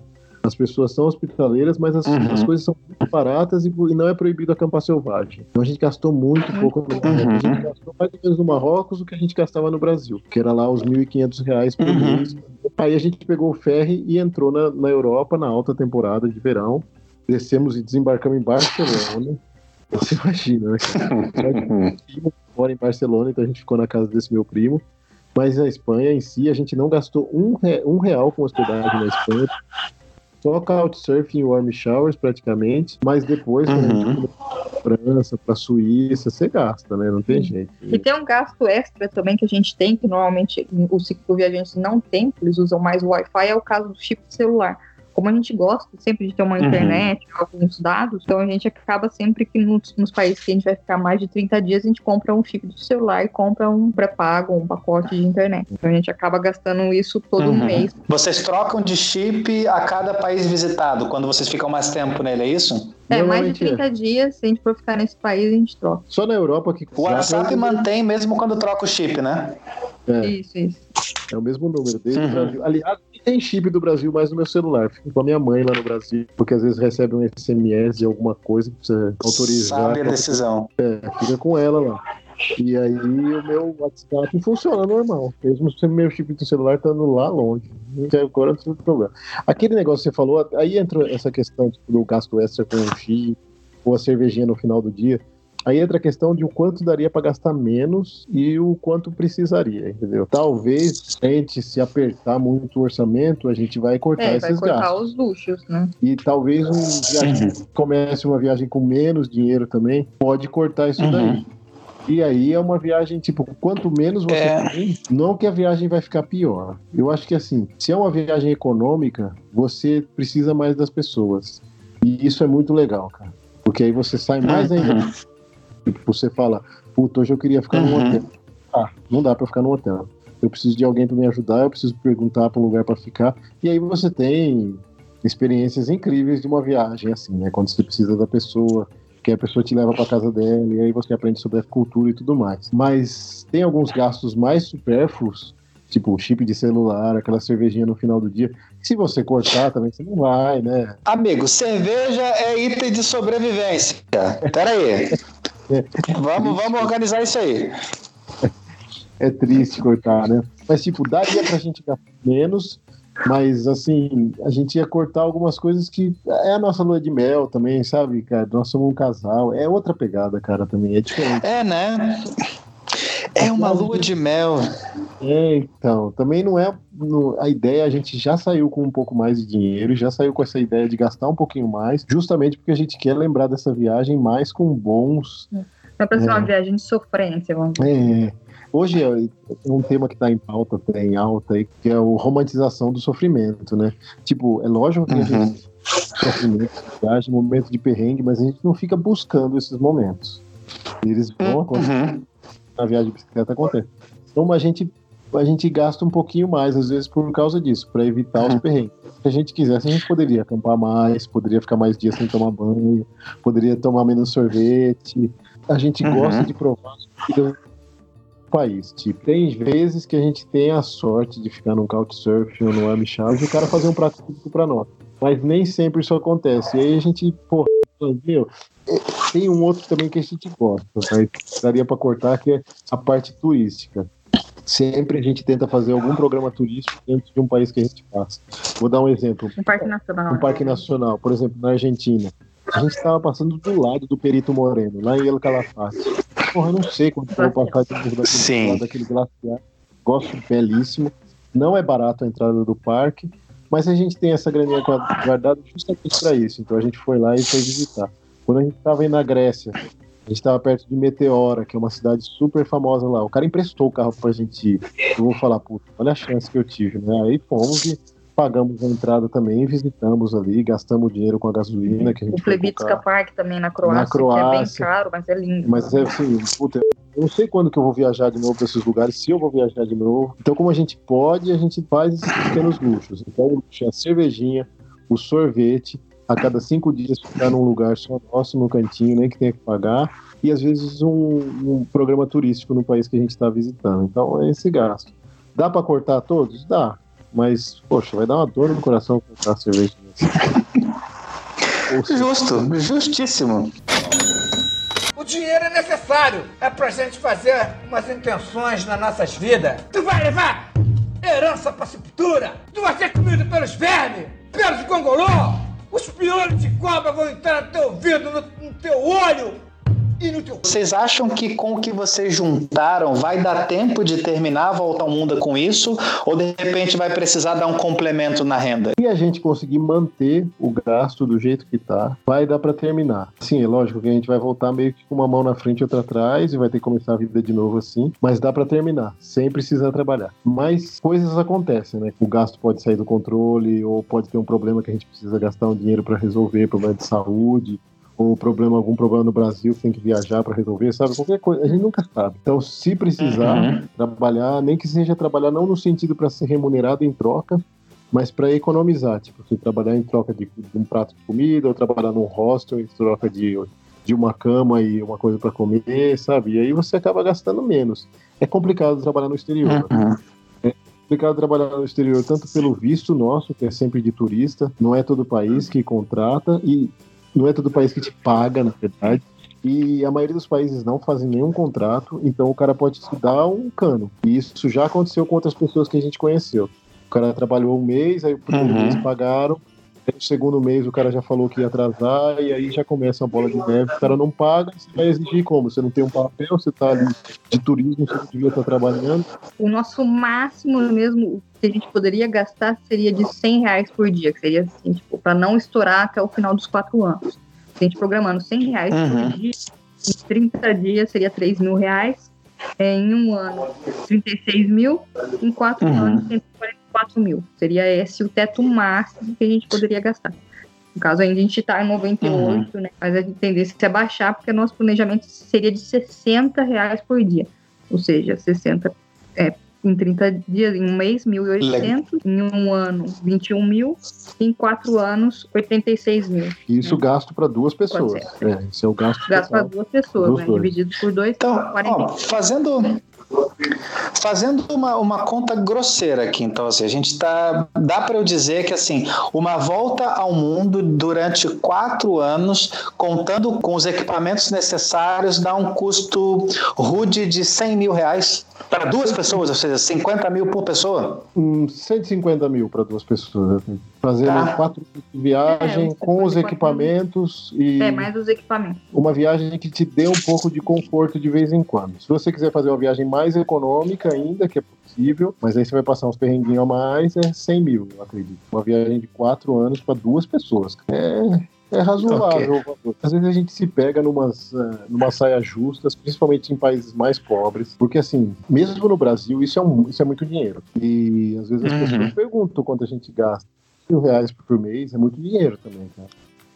As pessoas são hospitaleiras, mas as, Uhum. as coisas são muito baratas e, e não é proibido acampar selvagem. Então a gente gastou muito pouco no Marrocos. A gente gastou mais ou menos no Marrocos o que a gente gastava no Brasil, que era lá os 1.500 reais por Uhum. mês. Aí a gente pegou o ferry e entrou na, na Europa na alta temporada de verão. Descemos e desembarcamos em Barcelona. Você imagina, né? mora em Barcelona, então a gente ficou na casa desse meu primo. Mas a Espanha em si, a gente não gastou um, re- um real com hospedagem na Espanha. Só couchsurfing e warm showers, praticamente. Mas depois, quando a gente Uhum. pra França, pra Suíça, você gasta, né? Não tem jeito. E tem um gasto extra também que a gente tem, que normalmente os cicloviajantes não têm, porque eles usam mais o Wi-Fi, é o caso do chip de celular. Como a gente gosta sempre de ter uma Uhum. internet, alguns dados, então a gente acaba sempre que nos, nos países que a gente vai ficar mais de 30 dias, a gente compra um chip de celular e compra um pré-pago, um pacote de internet. Então a gente acaba gastando isso todo Uhum. mês. Vocês trocam de chip a cada país visitado, quando vocês ficam mais tempo nele, é isso? É, mais de Normalmente é. 30 dias, se a gente for ficar nesse país, a gente troca. Só na Europa que O WhatsApp mantém mesmo quando troca o chip, né? É. Isso, isso. É o mesmo número, desde Uhum. Aliás, tem chip do Brasil mais no meu celular. Fico com a minha mãe lá no Brasil, porque às vezes recebe um SMS de alguma coisa que precisa autorizar. Sabe a decisão. É, fica com ela lá. E aí o meu WhatsApp funciona normal. Mesmo se o meu chip do celular estando lá longe. Até Agora não tem problema. Aquele negócio que você falou, aí entra essa questão do gasto extra com o chip, ou a cervejinha no final do dia. Aí entra a questão de o quanto daria para gastar menos e o quanto precisaria, entendeu? Talvez a gente se apertar muito o orçamento, a gente vai cortar É, vai esses cortar gastos. os luxos, né? E talvez um viagem que comece uma viagem com menos dinheiro também, pode cortar isso Uhum. daí. E aí é uma viagem, tipo, quanto menos você É. tem, não que a viagem vai ficar pior. Eu acho que assim, se é uma viagem econômica, você precisa mais das pessoas. E isso é muito legal, cara. Porque aí você sai mais ainda. Tipo, você fala, puta, hoje eu queria ficar num Uhum. hotel. Ah, não dá pra ficar num hotel. Eu preciso de alguém pra me ajudar, eu preciso perguntar pra um lugar pra ficar. E aí você tem experiências incríveis de uma viagem, assim, né? Quando você precisa da pessoa, que a pessoa te leva pra casa dela, e aí você aprende sobre a cultura e tudo mais. Mas tem alguns gastos mais supérfluos, tipo o chip de celular, aquela cervejinha no final do dia. Se você cortar também, você não vai, né? Amigo, cerveja é item de sobrevivência. Pera aí. Vamos, vamos organizar isso aí. É triste cortar, né? Mas, tipo, daria pra gente gastar menos, mas, assim, a gente ia cortar algumas coisas que é a nossa lua de mel também, sabe, cara? Nós somos um casal. É outra pegada, cara, também. É diferente. É, né? É uma lua de mel. É, então, também não é no- a ideia, a gente já saiu com um pouco mais de dinheiro, já saiu com essa ideia de gastar um pouquinho mais, justamente porque a gente quer lembrar dessa viagem mais com bons. Não pra ser uma É. viagem de sofrência, vamos dizer. É, hoje é um tema que está em pauta, tá em alta, aí, que é o romantização do sofrimento, né? Tipo, é lógico que a Uhum. gente sofrimento, viagem, momento de perrengue, mas a gente não fica buscando esses momentos. Eles vão acontecer Uhum. Na viagem de bicicleta acontece. Então a gente a gente gasta um pouquinho mais às vezes por causa disso, para evitar os Uhum. perrengues. Se a gente quisesse, a gente poderia acampar mais, poderia ficar mais dias sem tomar banho, poderia tomar menos sorvete. A gente Uhum. gosta de provar do país. Tipo, tem vezes que a gente tem a sorte de ficar num couchsurfing ou no Charles e o cara fazer um prato típico para nós. Mas nem sempre isso acontece. E aí a gente, porra, meu, tem um outro também que a gente gosta, mas daria para cortar, que é a parte turística. Sempre a gente tenta fazer algum programa turístico dentro de um país que a gente passa. Vou dar um exemplo. Um parque nacional. Um parque nacional, por exemplo, na Argentina. A gente estava passando do lado do Perito Moreno, lá em El Calafate. Porra, eu não sei quando eu vou passar daquele, Sim. lado daquele glaciar. Gosto belíssimo. Não é barato a entrada do parque, mas a gente tem essa graninha guardada justamente para isso. Então a gente foi lá e foi visitar. Quando a gente estava aí na Grécia, a gente estava perto de Meteora, que é uma cidade super famosa lá. O cara emprestou o carro pra gente ir. Eu vou falar, puta, olha a chance que eu tive, né? Aí fomos e pagamos a entrada também, visitamos ali, gastamos dinheiro com a gasolina que a gente O Plebitska Park também na Croácia, Na Croácia. que é bem caro, mas é lindo. Mas é assim, puta, eu não sei quando que eu vou viajar de novo para esses lugares, se eu vou viajar de novo. Então, como a gente pode, a gente faz esses pequenos luxos. Então, o luxo é a cervejinha, o sorvete, a cada cinco dias ficar num lugar só nosso, no cantinho, nem que tenha que pagar. E às vezes um, um programa turístico no país que a gente está visitando. Então, é esse gasto. Dá para cortar todos? Dá. Mas, poxa, vai dar uma dor no coração cortar a cerveja. Ou Justo, justíssimo. O dinheiro é necessário. É pra gente fazer umas intenções nas nossas vidas. Tu vai levar herança pra sepultura. Tu vai ser comido pelos vermes, pelos gongolô. Os piolhos de cobra vão entrar no teu ouvido, no, no teu olho. Vocês acham que com o que vocês juntaram vai dar tempo de terminar a volta ao mundo com isso? Ou de repente vai precisar dar um complemento na renda? Se a gente conseguir manter o gasto do jeito que tá, vai dar para terminar. Sim, é lógico que a gente vai voltar meio que com uma mão na frente e outra atrás e vai ter que começar a vida de novo assim, mas dá para terminar, sem precisar trabalhar. Mas coisas acontecem, né? O gasto pode sair do controle ou pode ter um problema que a gente precisa gastar um dinheiro para resolver, problema de saúde ou problema, algum problema no Brasil que tem que viajar para resolver, sabe? Qualquer coisa, a gente nunca sabe. Então, se precisar Uhum. trabalhar, nem que seja trabalhar não no sentido para ser remunerado em troca, mas para economizar, tipo, você trabalhar em troca de, de um prato de comida, ou trabalhar num hostel em troca de, de uma cama e uma coisa para comer, sabe? E aí você acaba gastando menos. É complicado trabalhar no exterior. Uhum. complicado trabalhar no exterior, tanto pelo visto nosso, que é sempre de turista, não é todo país que contrata e não é todo país que te paga, na verdade. E a maioria dos países não fazem nenhum contrato, então o cara pode te dar um cano. E isso já aconteceu com outras pessoas que a gente conheceu. O cara trabalhou um mês, aí o primeiro Uhum. mês pagaram, no segundo mês o cara já falou que ia atrasar, e aí já começa a bola de neve, o cara não paga, você vai exigir como? Você não tem um papel, você tá ali de turismo, você não devia estar trabalhando. O nosso máximo mesmo que a gente poderia gastar seria de 100 reais por dia, que seria assim, tipo, para não estourar até o final dos quatro anos. A gente programando 100 reais Uhum. por dia, em 30 dias seria 3 mil reais, em um ano 36 mil, em quatro Uhum. anos 144 mil. Seria esse o teto máximo que a gente poderia gastar. No caso, ainda a gente está em 98, né? Mas a tendência é baixar, porque nosso planejamento seria de 60 reais por dia. Ou seja, 60 é, em 30 dias, em um mês, 1.800, em um ano, 21 mil, em quatro anos, 86 mil. Isso gasto para duas pessoas. É, esse é o gasto. Gasto para duas pessoas, né? Dividido por dois, Então, 40. ó, fazendo fazendo uma, uma conta grosseira aqui, então assim, a gente tá dá para eu dizer que assim uma volta ao mundo durante quatro anos, contando com os equipamentos necessários, dá um custo rude de 100 mil reais para duas pessoas, ou seja, 50 mil por pessoa. Hum, 150 mil para duas pessoas. assim. Fazendo Tá. quatro de viagem É, com os 150 equipamentos e É, mais os equipamentos. uma viagem que te dê um pouco de conforto de vez em quando. Se você quiser fazer uma viagem mais econômica ainda, que é possível, mas aí você vai passar uns perrenguinhos a mais, é 100 mil, eu acredito. Uma viagem de quatro anos para duas pessoas. É, é razoável o valor. Às vezes a gente se pega numas, eh, numa saia justas, principalmente em países mais pobres, porque assim, mesmo no Brasil, isso é, um, isso é muito dinheiro. E às vezes as Uhum. pessoas perguntam quanto a gente gasta. Mil reais por mês é muito dinheiro também, cara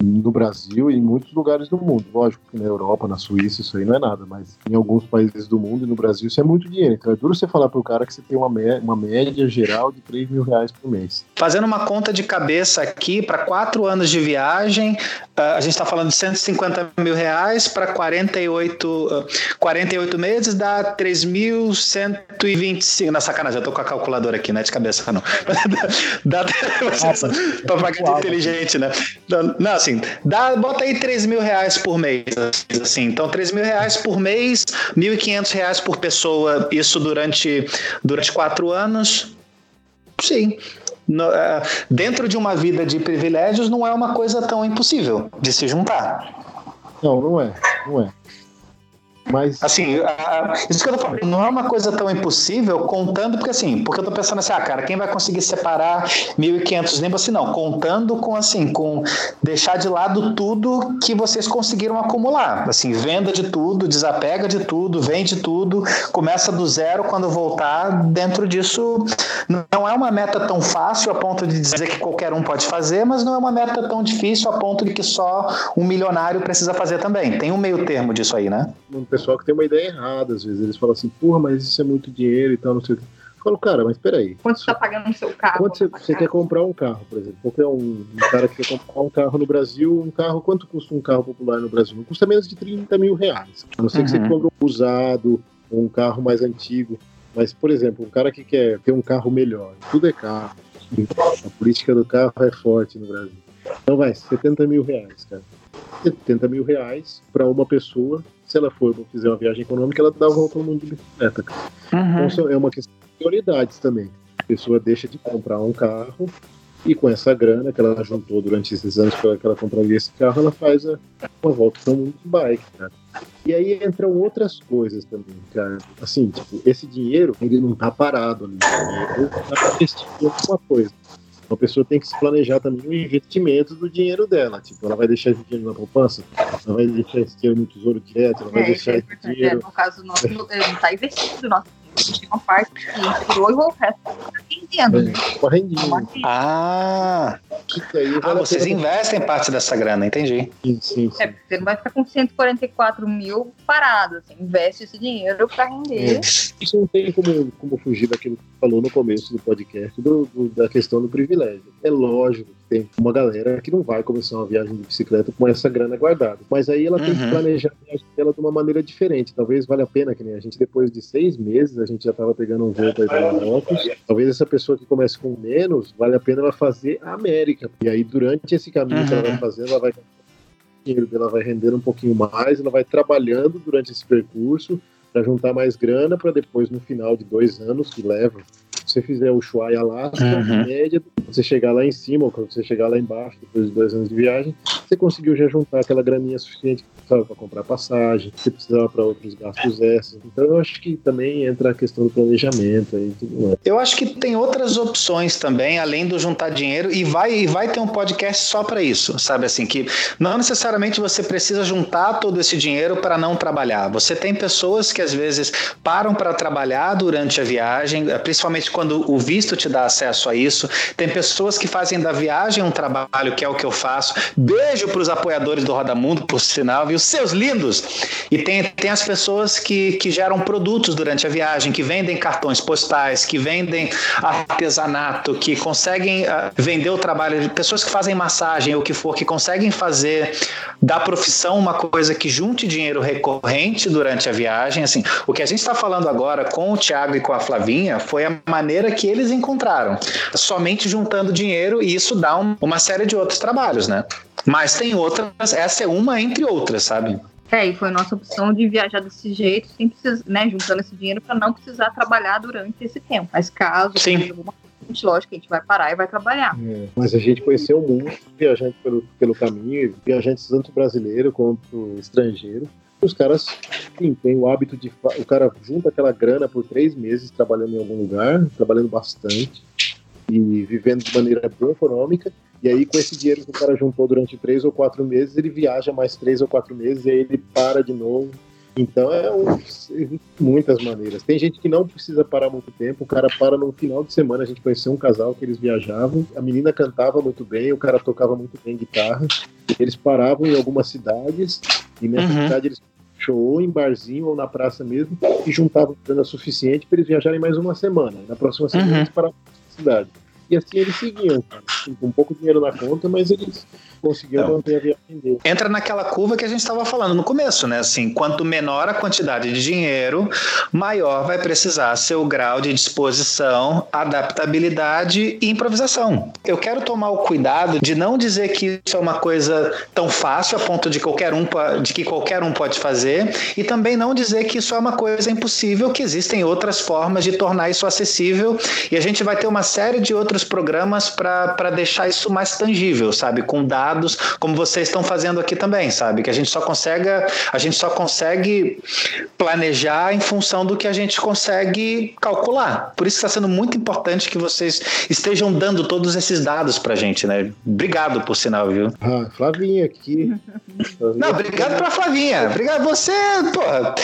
no Brasil e em muitos lugares do mundo. Lógico que na Europa, na Suíça, isso aí não é nada, mas em alguns países do mundo e no Brasil isso é muito dinheiro. Então é duro você falar pro cara que você tem uma, mé- uma média geral de 3 mil reais por mês. Fazendo uma conta de cabeça aqui, para quatro anos de viagem, ah, a gente está falando de 150 mil reais para 48, ah, 48 meses, dá 3.125. Na sacanagem, eu tô com a calculadora aqui, não é de cabeça, não. dá, para pagar de inteligente, né? Não, Não, assim, dá, bota aí 3 mil reais por mês. Assim. Então, 3 mil reais por mês, 1.500 reais por pessoa, isso durante, durante quatro anos. Sim. No, é, dentro de uma vida de privilégios, não é uma coisa tão impossível de se juntar. Não, não é. Não é. Mas. Assim, a- isso que eu tô falando, não é uma coisa tão impossível contando, porque assim, porque eu tô pensando assim, ah, cara, quem vai conseguir separar 1.500 nimbos assim, não, contando com assim, com deixar de lado tudo que vocês conseguiram acumular, assim, venda de tudo, desapega de tudo, vende tudo, começa do zero quando voltar, dentro disso não é uma meta tão fácil a ponto de dizer que qualquer um pode fazer, mas não é uma meta tão difícil a ponto de que só um milionário precisa fazer também. Tem um meio termo disso aí, né? Pessoal que tem uma ideia errada, às vezes. Eles falam assim, porra, mas isso é muito dinheiro e tal, não sei o que. Eu falo, cara, mas peraí. Quanto você tá pagando no seu carro? Quanto você, você quer comprar um carro, por exemplo? Qualquer um, um cara que quer comprar um carro no Brasil, um carro, quanto custa um carro popular no Brasil? Não custa menos de 30 mil reais. A não ser que você Uhum. compre um usado, ou um carro mais antigo. Mas, por exemplo, um cara que quer ter um carro melhor, tudo é carro. A política do carro é forte no Brasil. Então vai, 70 mil reais, cara. 70 mil reais para uma pessoa. Se ela for fizer uma viagem econômica, ela dá a volta ao mundo de bicicleta. cara. Então, é uma questão de prioridades também. A pessoa deixa de comprar um carro e com essa grana que ela juntou durante esses anos que ela, que ela compraria esse carro, ela faz a- uma volta ao mundo de bike, cara. E aí entram outras coisas também, cara. Assim, tipo, esse dinheiro, ele não tá parado ali. né? Ele tá investindo em alguma coisa. Uma pessoa tem que se planejar também o investimento do dinheiro dela. Tipo, ela vai deixar esse dinheiro na poupança, ela vai deixar esse dinheiro no tesouro direto, ela vai É, deixar é esse. É, dinheiro. no caso, nosso, ele não tá investido, nosso a gente tem uma parte que inspirou e o resto tá rendendo. Uma- Ah, ah vocês investem parte dessa grana, entendi. Sim, sim, sim. É, porque você não vai ficar com 144 mil parado, assim, investe esse dinheiro pra render. Isso não tem como, como fugir daquilo que você falou no começo do podcast, do- do- da questão do privilégio. É lógico tem uma galera que não vai começar uma viagem de bicicleta com essa grana guardada. Mas aí ela tem que Uhum. planejar a viagem dela de uma maneira diferente. Talvez valha a pena, que nem a gente, depois de seis meses, a gente já estava pegando um voo para ir para Marrocos. Talvez essa pessoa que comece com menos, vale a pena ela fazer a América. E aí, durante esse caminho que ela vai Uhum. fazendo, ela vai dinheiro dela vai render um pouquinho mais, ela vai trabalhando durante esse percurso para juntar mais grana para depois, no final de dois anos que leva, você fizer o Ushuaia Alasca, Uhum. em média, quando você chegar lá em cima ou quando você chegar lá embaixo, depois de dois anos de viagem, você conseguiu já juntar aquela graninha suficiente para comprar passagem, que você precisava para outros gastos extras. Então eu acho que também entra a questão do planejamento aí e tudo mais. Eu acho que tem outras opções também, além do juntar dinheiro, e vai, e vai ter um podcast só para isso, sabe assim, que não necessariamente você precisa juntar todo esse dinheiro para não trabalhar. Você tem pessoas que às vezes param para trabalhar durante a viagem, principalmente quando o visto te dá acesso a isso. Tem pessoas que fazem da viagem um trabalho, que é o que eu faço. Beijo para os apoiadores do Roda Mundo, por sinal, viu? Seus lindos! E tem, tem as pessoas que, que geram produtos durante a viagem, que vendem cartões postais, que vendem artesanato, que conseguem ah, vender o trabalho de pessoas que fazem massagem ou o que for, que conseguem fazer da profissão uma coisa que junte dinheiro recorrente durante a viagem. Assim, o que a gente está falando agora com o Thiago e com a Flavinha foi a maneira que eles encontraram, somente juntando dinheiro, e isso dá um- uma série de outros trabalhos, né? Mas tem outras, essa é uma entre outras, sabe? É, e foi nossa opção de viajar desse jeito, sem precisar, né, juntando esse dinheiro pra não precisar trabalhar durante esse tempo. Mas caso Sim. alguma coisa, lógico que a gente vai parar e vai trabalhar. Mas a gente conheceu o mundo, viajante pelo, pelo caminho, viajantes tanto brasileiro quanto estrangeiro. Os caras, têm o hábito de. O cara junta aquela grana por três meses trabalhando em algum lugar, trabalhando bastante e vivendo de maneira boa econômica. E aí, com esse dinheiro que o cara juntou durante três ou quatro meses, ele viaja mais três ou quatro meses e aí ele para de novo. Então, é um, existem muitas maneiras. Tem gente que não precisa parar muito tempo, o cara para no final de semana. A gente conheceu um casal que eles viajavam, a menina cantava muito bem, o cara tocava muito bem guitarra. Eles paravam em algumas cidades e nessa Uhum. cidade eles show em barzinho ou na praça mesmo e juntavam grana suficiente para eles viajarem mais uma semana. Na próxima semana Uhum. eles paravam na cidade. E assim eles seguiam, cara, assim, com pouco dinheiro na conta, mas eles conseguiam Então. manter a viagem entra naquela curva que a gente estava falando no começo, né? Assim, quanto menor a quantidade de dinheiro, maior vai precisar ser o grau de disposição, adaptabilidade e improvisação. Eu quero tomar o cuidado de não dizer que isso é uma coisa tão fácil a ponto de qualquer um de que qualquer um pode fazer e também não dizer que isso é uma coisa impossível, que existem outras formas de tornar isso acessível e a gente vai ter uma série de outros outros programas para deixar isso mais tangível, sabe? Com dados, como vocês estão fazendo aqui também, sabe? Que a gente só consegue, a gente só consegue planejar em função do que a gente consegue calcular. Por isso está sendo muito importante que vocês estejam dando todos esses dados para a gente, né? Obrigado por sinal, viu? Ah, Flavinha aqui. Flavinha Não, obrigado pra Flavinha. Obrigado você, porra.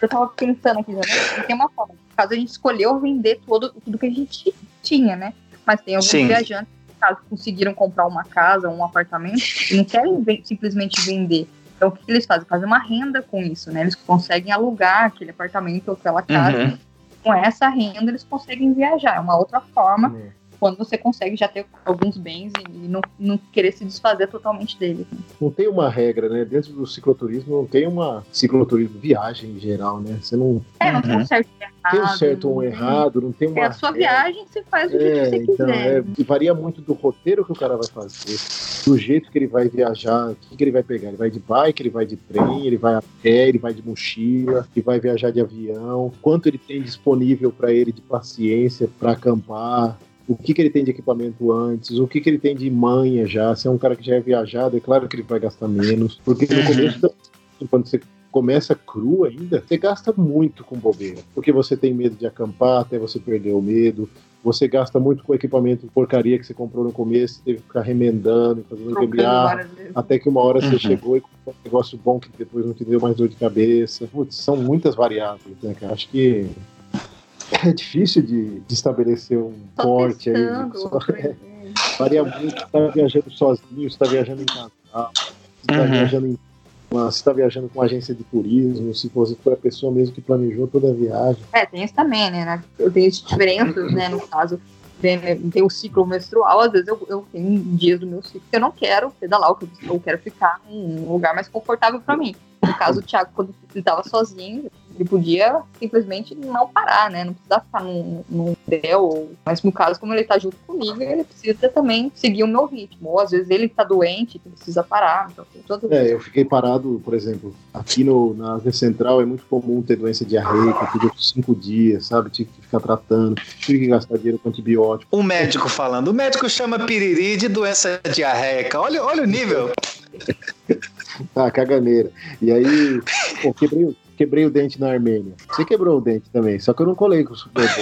Eu tava pensando aqui, né? Tem uma forma. Caso, a gente escolheu vender todo, tudo que a gente tinha, né? Mas tem alguns Sim. viajantes que, caso conseguiram comprar uma casa, um apartamento, e não querem ven- simplesmente vender. Então, o que eles fazem? Fazem uma renda com isso, né? Eles conseguem alugar aquele apartamento ou aquela casa. Uhum. Com essa renda, eles conseguem viajar. É uma outra forma É. quando você consegue já ter alguns bens e, não, não querer se desfazer totalmente deles. né? Não tem uma regra, né? Dentro do cicloturismo não tem uma cicloturismo viagem em geral, né? Você não É, não tem Uhum. um certo e errado. tem um certo ou um tem- errado, não tem uma. É a sua viagem, você faz do jeito que É, você então, quiser. é, e varia muito do roteiro que o cara vai fazer, do jeito que ele vai viajar, o que, que ele vai pegar. Ele vai de bike, ele vai de trem, ele vai a pé, ele vai de mochila, ele vai viajar de avião, quanto ele tem disponível para ele de paciência para acampar. O que, que ele tem de equipamento antes, o que, que ele tem de manha já. Se é um cara que já é viajado, é claro que ele vai gastar menos. Porque no Uhum. começo, da- quando você começa cru ainda, você gasta muito com bobeira. Porque você tem medo de acampar até você perder o medo. Você gasta muito com equipamento porcaria que você comprou no começo, teve que ficar remendando, fazendo gambiarra, vezes. até que uma hora você Uhum. chegou e comprou um negócio bom que depois não te deu mais dor de cabeça. Putz, são muitas variáveis, né, cara? Acho que é difícil de, de estabelecer um Só corte aí. né? Só- varia muito. Você tá viajando sozinho, você tá viajando em casal, você tá Uhum. viajando em uma, você tá viajando com uma agência de turismo, se você for a pessoa mesmo que planejou toda a viagem. É, tem isso também, né? né? Eu tenho as diferenças, né? No caso, tem, tem o ciclo menstrual, às vezes eu, eu tenho dias do meu ciclo que eu não quero pedalar, eu, eu quero ficar em um lugar mais confortável pra mim. No caso, o Thiago, quando ele tava sozinho, ele podia simplesmente não parar, né? Não precisava ficar num, num hotel. ou- Mas no caso, como ele tá junto comigo, ele precisa também seguir o meu ritmo. Ou às vezes ele tá doente, que precisa parar. Então, todas É, eu fiquei parado, por exemplo, aqui no, na Ásia Central é muito comum ter doença diarreica, tudo por cinco dias, sabe? Tive que ficar tratando, tive que gastar dinheiro com antibiótico. O médico falando. O médico chama piriri de doença diarreica. Olha, olha o nível. Ah, caganeira. E aí, pô, quebrei, o- quebrei o dente na Armênia. Você quebrou o dente também, só que eu não colei com o super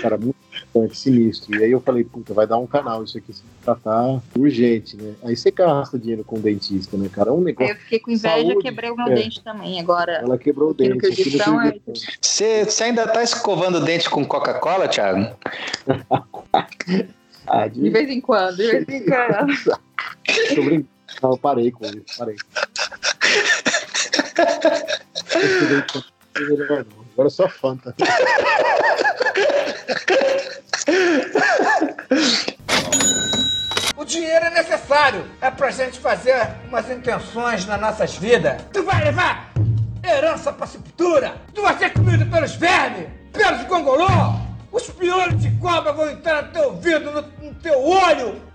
Cara, muito importante, sinistro. E aí eu falei, puta, vai dar um canal isso aqui se tratar urgente, né? Aí você gasta dinheiro com o dentista, né, cara? É um Aí negócio. eu fiquei com inveja, Saúde, quebrei o meu é. dente também. Agora, Ela quebrou o dente. É-. Você você ainda tá escovando o dente com Coca-Cola, Thiago? Ah, de de... vez em quando, de vez em quando. Tô brincando. Não, eu parei com isso, parei. Agora só Fanta. O dinheiro é necessário. É pra gente fazer umas intenções nas nossas vidas. Tu vai levar herança pra sepultura. Tu vai ser comido pelos vermes, pelos gongolô. Os piolhos de cobra vão entrar no teu ouvido, no, no teu olho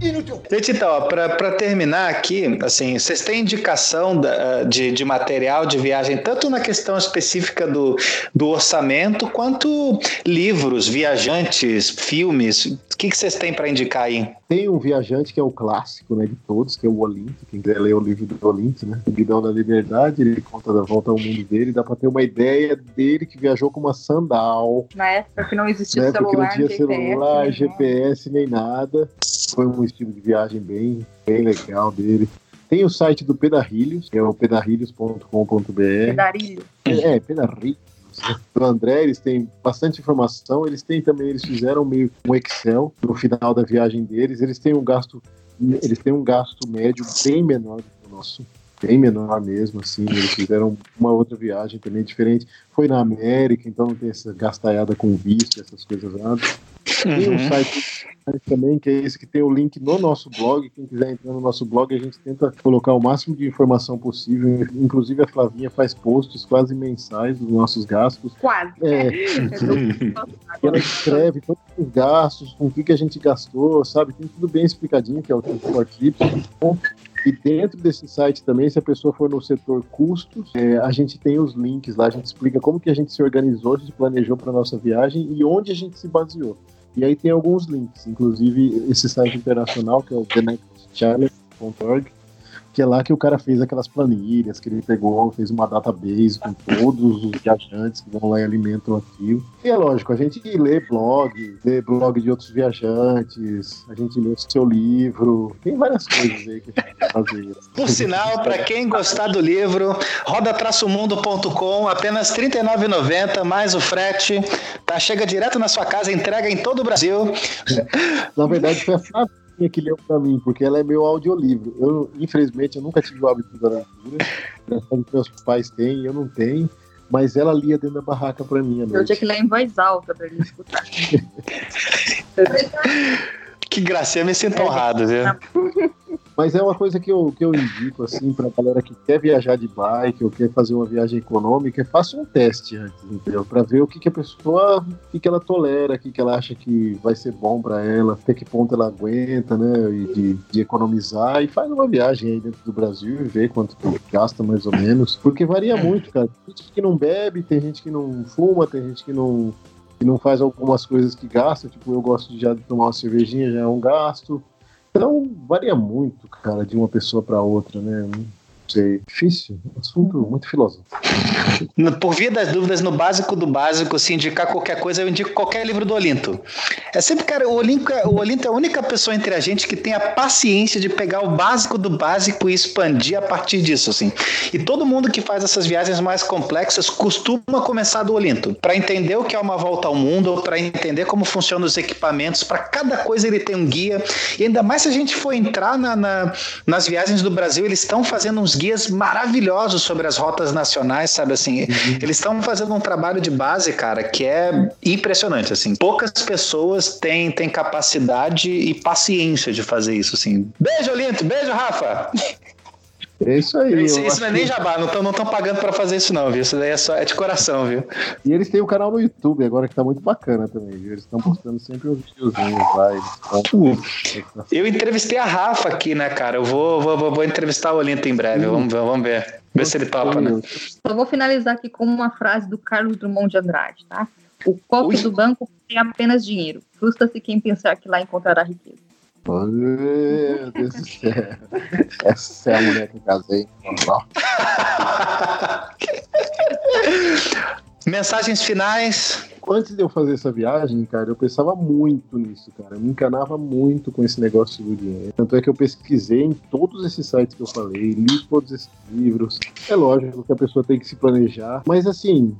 e no teu... Gente, então, pra terminar aqui, assim, vocês têm indicação da- de, de material de viagem, tanto na questão específica do, do orçamento, quanto livros, viajantes, filmes. O que, que vocês têm para indicar aí? Tem um viajante que é o clássico, né, de todos, que é o Olinto. Quem quiser ler o livro do Olinto, né? O Guidão da Liberdade, ele conta da volta ao mundo dele, dá pra ter uma ideia dele que viajou com uma sandal, Na época que não existia né? Porque celular, não tinha GPS, celular, né? GPS, nem nada. Foi um estilo de viagem bem, bem legal dele. Tem o site do Pedarrilhos, que é o pedarrilhos.com.br. Pedarilho. É, Pedarrilhos. né? Do André, eles têm bastante informação. Eles têm também, eles fizeram meio um Excel no final da viagem deles. Eles têm um gasto, eles têm um gasto médio bem menor do que o nosso. Bem menor mesmo, assim. Eles fizeram uma outra viagem também diferente. Foi na América, então não tem essa gastaiada com visto, essas coisas nada. Tem um Uhum. site também, que é esse que tem o link no nosso blog. Quem quiser entrar no nosso blog, a gente tenta colocar o máximo de informação possível. Inclusive, a Flavinha faz posts quase mensais dos nossos gastos. Quase. É, ela escreve todos os gastos, com o que, que a gente gastou, sabe? Tem tudo bem explicadinho, que é o Trips. E dentro desse site também, se a pessoa for no setor custos, é, a gente tem os links lá, a gente explica como que a gente se organizou, a gente planejou para nossa viagem e onde a gente se baseou. E aí tem alguns links, inclusive esse site internacional, que é o thenextchallenge.org, que é lá que o cara fez aquelas planilhas, que ele pegou, fez uma database com todos os viajantes que vão lá e alimentam aquilo. E é lógico, a gente lê blog, lê blog de outros viajantes, a gente lê o seu livro, tem várias coisas aí que a gente vai fazer. Por sinal, para quem gostar do livro, roda-mundo.com, apenas R$ 39,90 mais o frete, tá? Chega direto na sua casa, entrega em todo o Brasil. Na verdade, foi a Flavinha que leu pra mim, porque ela é meu audiolivro. Eu, infelizmente, eu nunca tive o hábito da leitura. Meus pais têm, eu não tenho. Mas ela lia dentro da barraca pra mim Eu tinha que ler em voz alta pra ele escutar. Que gracinha, me sinto honrado, viu? Mas é uma coisa que eu, que eu indico, assim, pra galera que quer viajar de bike ou quer fazer uma viagem econômica, faça um teste antes, entendeu? Pra ver o que, que a pessoa, o que, que ela tolera, o que, que ela acha que vai ser bom pra ela, até que ponto ela aguenta, né? E de, de economizar e faz uma viagem aí dentro do Brasil e vê quanto gasta mais ou menos. Porque varia muito, cara. Tem gente que não bebe, tem gente que não fuma, tem gente que não que não faz algumas coisas que gasta, tipo, eu gosto de já de tomar uma cervejinha, já é um gasto. Então, varia muito, cara, de uma pessoa para outra, né? Sei. Difícil, assunto muito filosófico. No- Por via das dúvidas, no básico do básico, se indicar qualquer coisa, eu indico qualquer livro do Olinto. É sempre, cara, o Olinto, é- o Olinto é a única pessoa entre a gente que tem a paciência de pegar o básico do básico e expandir a partir disso, assim. E todo mundo que faz essas viagens mais complexas costuma começar do Olinto, para entender o que é uma volta ao mundo, ou para entender como funcionam os equipamentos. Para cada coisa ele tem um guia. E ainda mais se a gente for entrar na- na- nas viagens do Brasil, eles estão fazendo uns guias maravilhosos sobre as rotas nacionais, sabe assim? Eles estão fazendo um trabalho de base, cara, que é impressionante, assim. Poucas pessoas têm, têm capacidade e paciência de fazer isso, assim. Beijo, Olinto! Beijo, Rafa! É isso aí. Isso, eu isso não é nem jabá, não estão pagando pra fazer isso não, viu? Isso daí é, só, é de coração, viu? E eles têm um canal no YouTube agora que tá muito bacana também, viu? Eles estão postando sempre uns videozinhos lá. Tão... Eu entrevistei a Rafa aqui, né, cara? Eu vou, vou, vou, vou entrevistar o Olinto em breve, vamos ver, vamos ver. Ver se ele topa, né? Só vou finalizar aqui com uma frase do Carlos Drummond de Andrade, tá? O cofre Ui. do banco tem apenas dinheiro. Frustra-se quem pensar que lá encontrará riqueza. Meu Deus do céu. Essa é a mulher que eu casei. Mensagens finais. Antes de eu fazer essa viagem, cara, eu pensava muito nisso, cara. Eu me encanava muito com esse negócio do dinheiro. Tanto é que eu pesquisei em todos esses sites que eu falei, li todos esses livros. É lógico que a pessoa tem que se planejar, mas assim,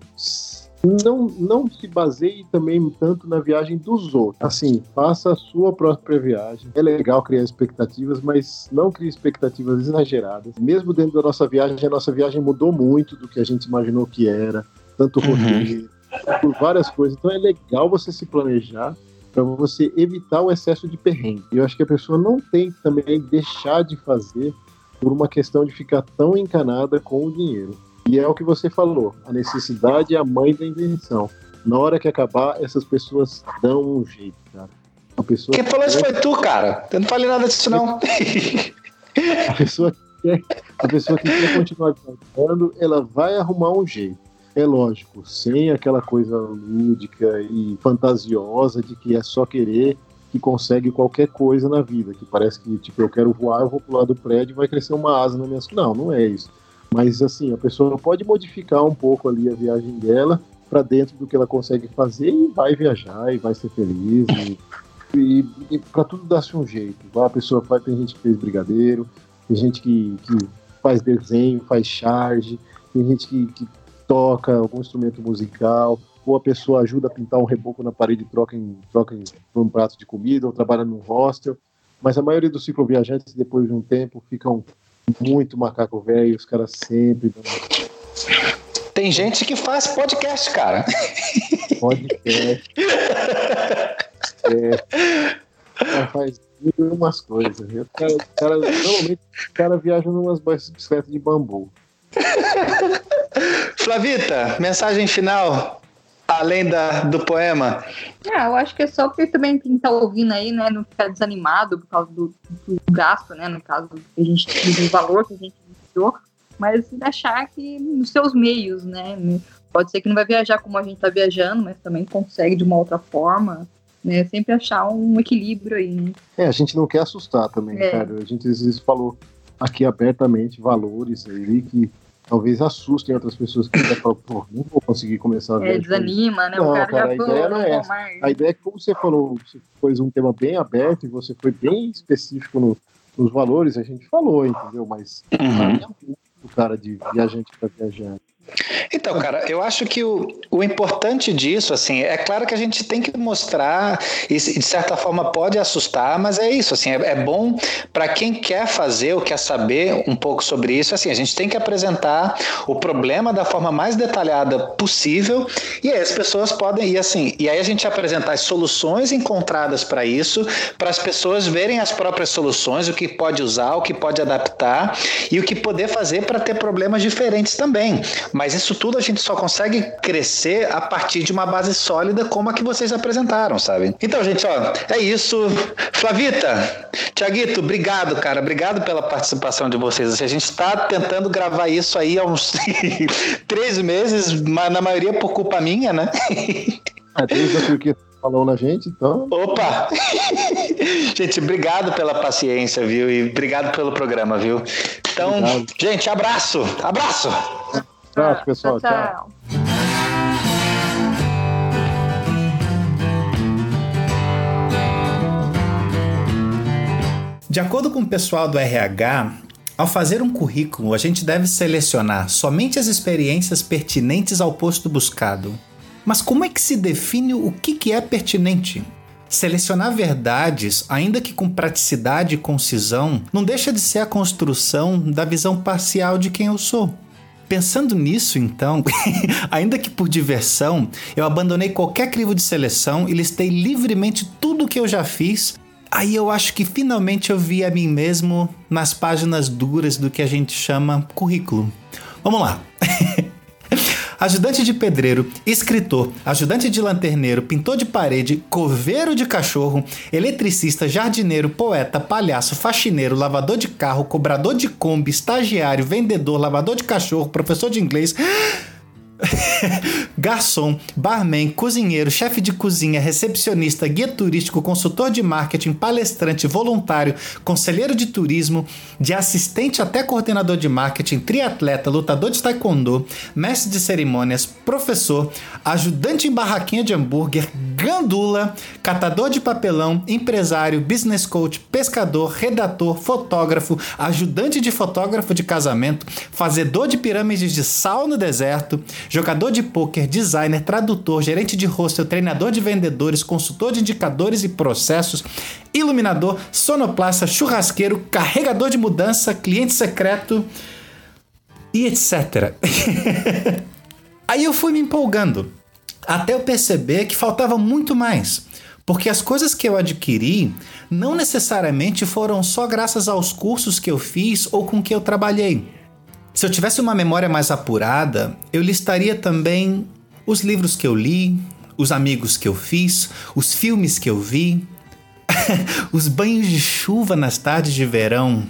não, não se baseie também tanto na viagem dos outros. Assim, faça a sua própria viagem. É legal criar expectativas, mas não crie expectativas exageradas. Mesmo dentro da nossa viagem, a nossa viagem mudou muito do que a gente imaginou que era. Tanto o roteiro, por várias coisas. Então é legal você se planejar para você evitar o excesso de perrengue. E eu acho que a pessoa não tem que também deixar de fazer por uma questão de ficar tão encanada com o dinheiro. E é o que você falou, a necessidade é a mãe da invenção. Na hora que acabar, essas pessoas dão um jeito, cara. A pessoa Quem falou isso foi tu, cara. Eu não falei nada disso, não. a pessoa que quer, a pessoa que quer continuar trabalhando, ela vai arrumar um jeito. É lógico, sem aquela coisa lúdica e fantasiosa de que é só querer que consegue qualquer coisa na vida, que parece que, tipo, eu quero voar, eu vou pular do prédio e vai crescer uma asa na minha... Não, não é isso. Mas, assim, a pessoa pode modificar um pouco ali a viagem dela para dentro do que ela consegue fazer e vai viajar e vai ser feliz e, e, e para tudo dar-se um jeito. A pessoa faz, tem gente que fez brigadeiro, tem gente que, que faz desenho, faz charge, tem gente que, que toca algum instrumento musical, ou a pessoa ajuda a pintar um reboco na parede e troca em, troca em um prato de comida, ou trabalha num hostel. Mas a maioria dos cicloviajantes, depois de um tempo, ficam muito macaco velho, os caras sempre Tem gente que faz podcast, cara. podcast. é, ela faz umas coisas. O cara, o cara- normalmente o cara viaja numas bicicletas de bambu. Flavita, mensagem final. Além da, do poema? Ah, eu acho que é só porque também quem tá ouvindo aí, né, não ficar desanimado por causa do, do gasto, né, no caso do, que a gente, do valor que a gente investiu, mas achar que nos seus meios, né, pode ser que não vai viajar como a gente tá viajando, mas também consegue de uma outra forma, né, sempre achar um equilíbrio aí, né. É, a gente não quer assustar também, É. cara. A gente às vezes falou aqui abertamente valores aí que talvez assustem outras pessoas que falam, pô, não vou conseguir começar a É, ver. isso. desanima, né, Não, o cara, cara, a já ideia falou, não é essa. mais. A ideia é que, como você falou, você pôs um tema bem aberto e você foi bem específico no- nos valores, a gente falou, entendeu? Mas muito, cara, de viajante para viajante. Então, cara, eu acho que o, o importante disso, assim, é claro que a gente tem que mostrar, e de certa forma pode assustar, mas é isso, assim, é, é bom para quem quer fazer ou quer saber um pouco sobre isso, assim, a gente tem que apresentar o problema da forma mais detalhada possível, e aí as pessoas podem, e assim, e aí a gente apresentar as soluções encontradas para isso, para as pessoas verem as próprias soluções, o que pode usar, o que pode adaptar, e o que poder fazer para ter problemas diferentes também. Mas isso tudo a gente só consegue crescer a partir de uma base sólida como a que vocês apresentaram, sabe? Então, gente, ó, é isso. Flavita, Tiaguito, obrigado, cara. Obrigado pela participação de vocês. Assim, A gente está tentando gravar isso aí há uns três meses, mas na maioria por culpa minha, né? Ah, desde Turquia falou na gente, então. Opa! gente, obrigado pela paciência, viu? E obrigado pelo programa, viu? Então, Obrigado. gente, abraço! Abraço! Abraço, pessoal. tchau. tchau. tchau. De acordo com o pessoal do RH, ao fazer um currículo, a gente deve selecionar somente as experiências pertinentes ao posto buscado. Mas como é que se define o que que é pertinente? Selecionar verdades, ainda que com praticidade e concisão, não deixa de ser a construção da visão parcial de quem eu sou. Pensando nisso, então, ainda que por diversão, eu abandonei qualquer crivo de seleção e listei livremente tudo o que eu já fiz. Aí eu acho que finalmente eu vi a mim mesmo nas páginas duras do que a gente chama currículo. Vamos lá. Ajudante de pedreiro, escritor, ajudante de lanterneiro, pintor de parede, coveiro de cachorro, eletricista, jardineiro, poeta, palhaço, faxineiro, lavador de carro, cobrador de Kombi, estagiário, vendedor, lavador de cachorro, professor de inglês. Garçom, barman, cozinheiro, chefe de cozinha, recepcionista, guia turístico, consultor de marketing, palestrante, voluntário, conselheiro de turismo, de assistente até coordenador de marketing, triatleta, lutador de taekwondo, mestre de cerimônias, professor, ajudante em barraquinha de hambúrguer, gandula, catador de papelão, empresário, business coach, pescador, redator, fotógrafo, ajudante de fotógrafo de casamento, fazedor de pirâmides de sal no deserto, jogador de pôquer, designer, tradutor, gerente de hostel, treinador de vendedores, consultor de indicadores e processos, iluminador, sonoplasta, churrasqueiro, carregador de mudança, cliente secreto e etc. Aí eu fui me empolgando, até eu perceber que faltava muito mais. Porque as coisas que eu adquiri não necessariamente foram só graças aos cursos que eu fiz ou com que eu trabalhei. Se eu tivesse uma memória mais apurada, eu listaria também os livros que eu li, os amigos que eu fiz, os filmes que eu vi, os banhos de chuva nas tardes de verão,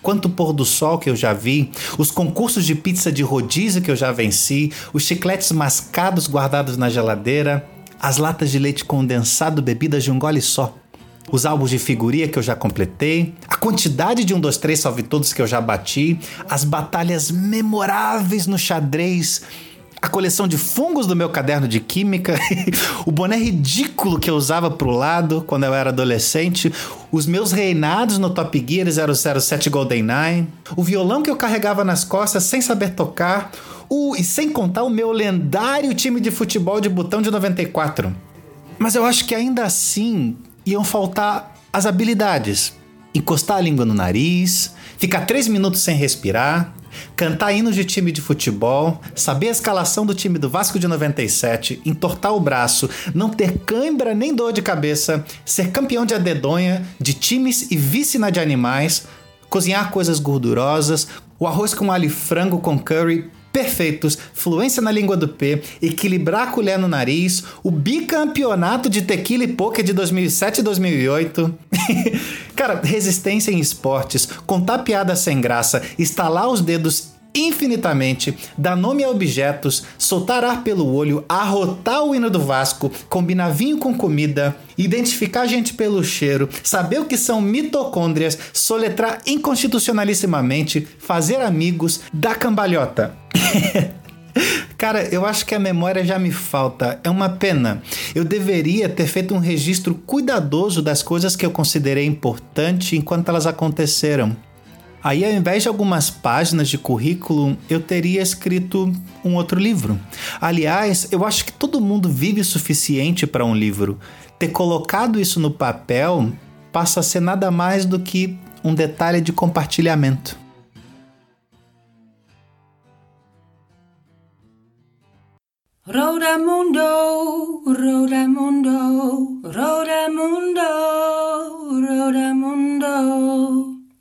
quanto pôr do sol que eu já vi, os concursos de pizza de rodízio que eu já venci, os chicletes mascados guardados na geladeira, as latas de leite condensado bebidas de um gole só. Os álbuns de figurinha que eu já completei, a quantidade de um, dois, três salve todos que eu já bati, as batalhas memoráveis no xadrez, a coleção de fungos do meu caderno de química, o boné ridículo que eu usava pro lado quando eu era adolescente, os meus reinados no Top Gear 007 GoldenEye, o violão que eu carregava nas costas sem saber tocar, o, e sem contar o meu lendário time de futebol de botão de 94. Mas eu acho que ainda assim iam faltar as habilidades. Encostar a língua no nariz, ficar três minutos sem respirar, cantar hinos de time de futebol, saber a escalação do time do Vasco de 97, entortar o braço, não ter cãibra nem dor de cabeça, ser campeão de adedonha, de times e vice na de animais, cozinhar coisas gordurosas, o arroz com alho e frango com curry perfeitos, fluência na língua do P, equilibrar a colher no nariz, o bicampeonato de tequila e poker de 2007 e 2008. Cara, resistência em esportes, contar piada sem graça, estalar os dedos infinitamente, dar nome a objetos, soltar ar pelo olho, arrotar o hino do Vasco, combinar vinho com comida, identificar gente pelo cheiro, saber o que são mitocôndrias, soletrar inconstitucionalissimamente, fazer amigos, dar cambalhota. Cara, eu acho que a memória já me falta. É uma pena. Eu deveria ter feito um registro cuidadoso das coisas que eu considerei importante enquanto elas aconteceram. Aí, ao invés de algumas páginas de currículo, eu teria escrito um outro livro. Aliás, eu acho que todo mundo vive o suficiente para um livro. Ter colocado isso no papel passa a ser nada mais do que um detalhe de compartilhamento. Rodamundo, Rodamundo, Rodamundo, Rodamundo.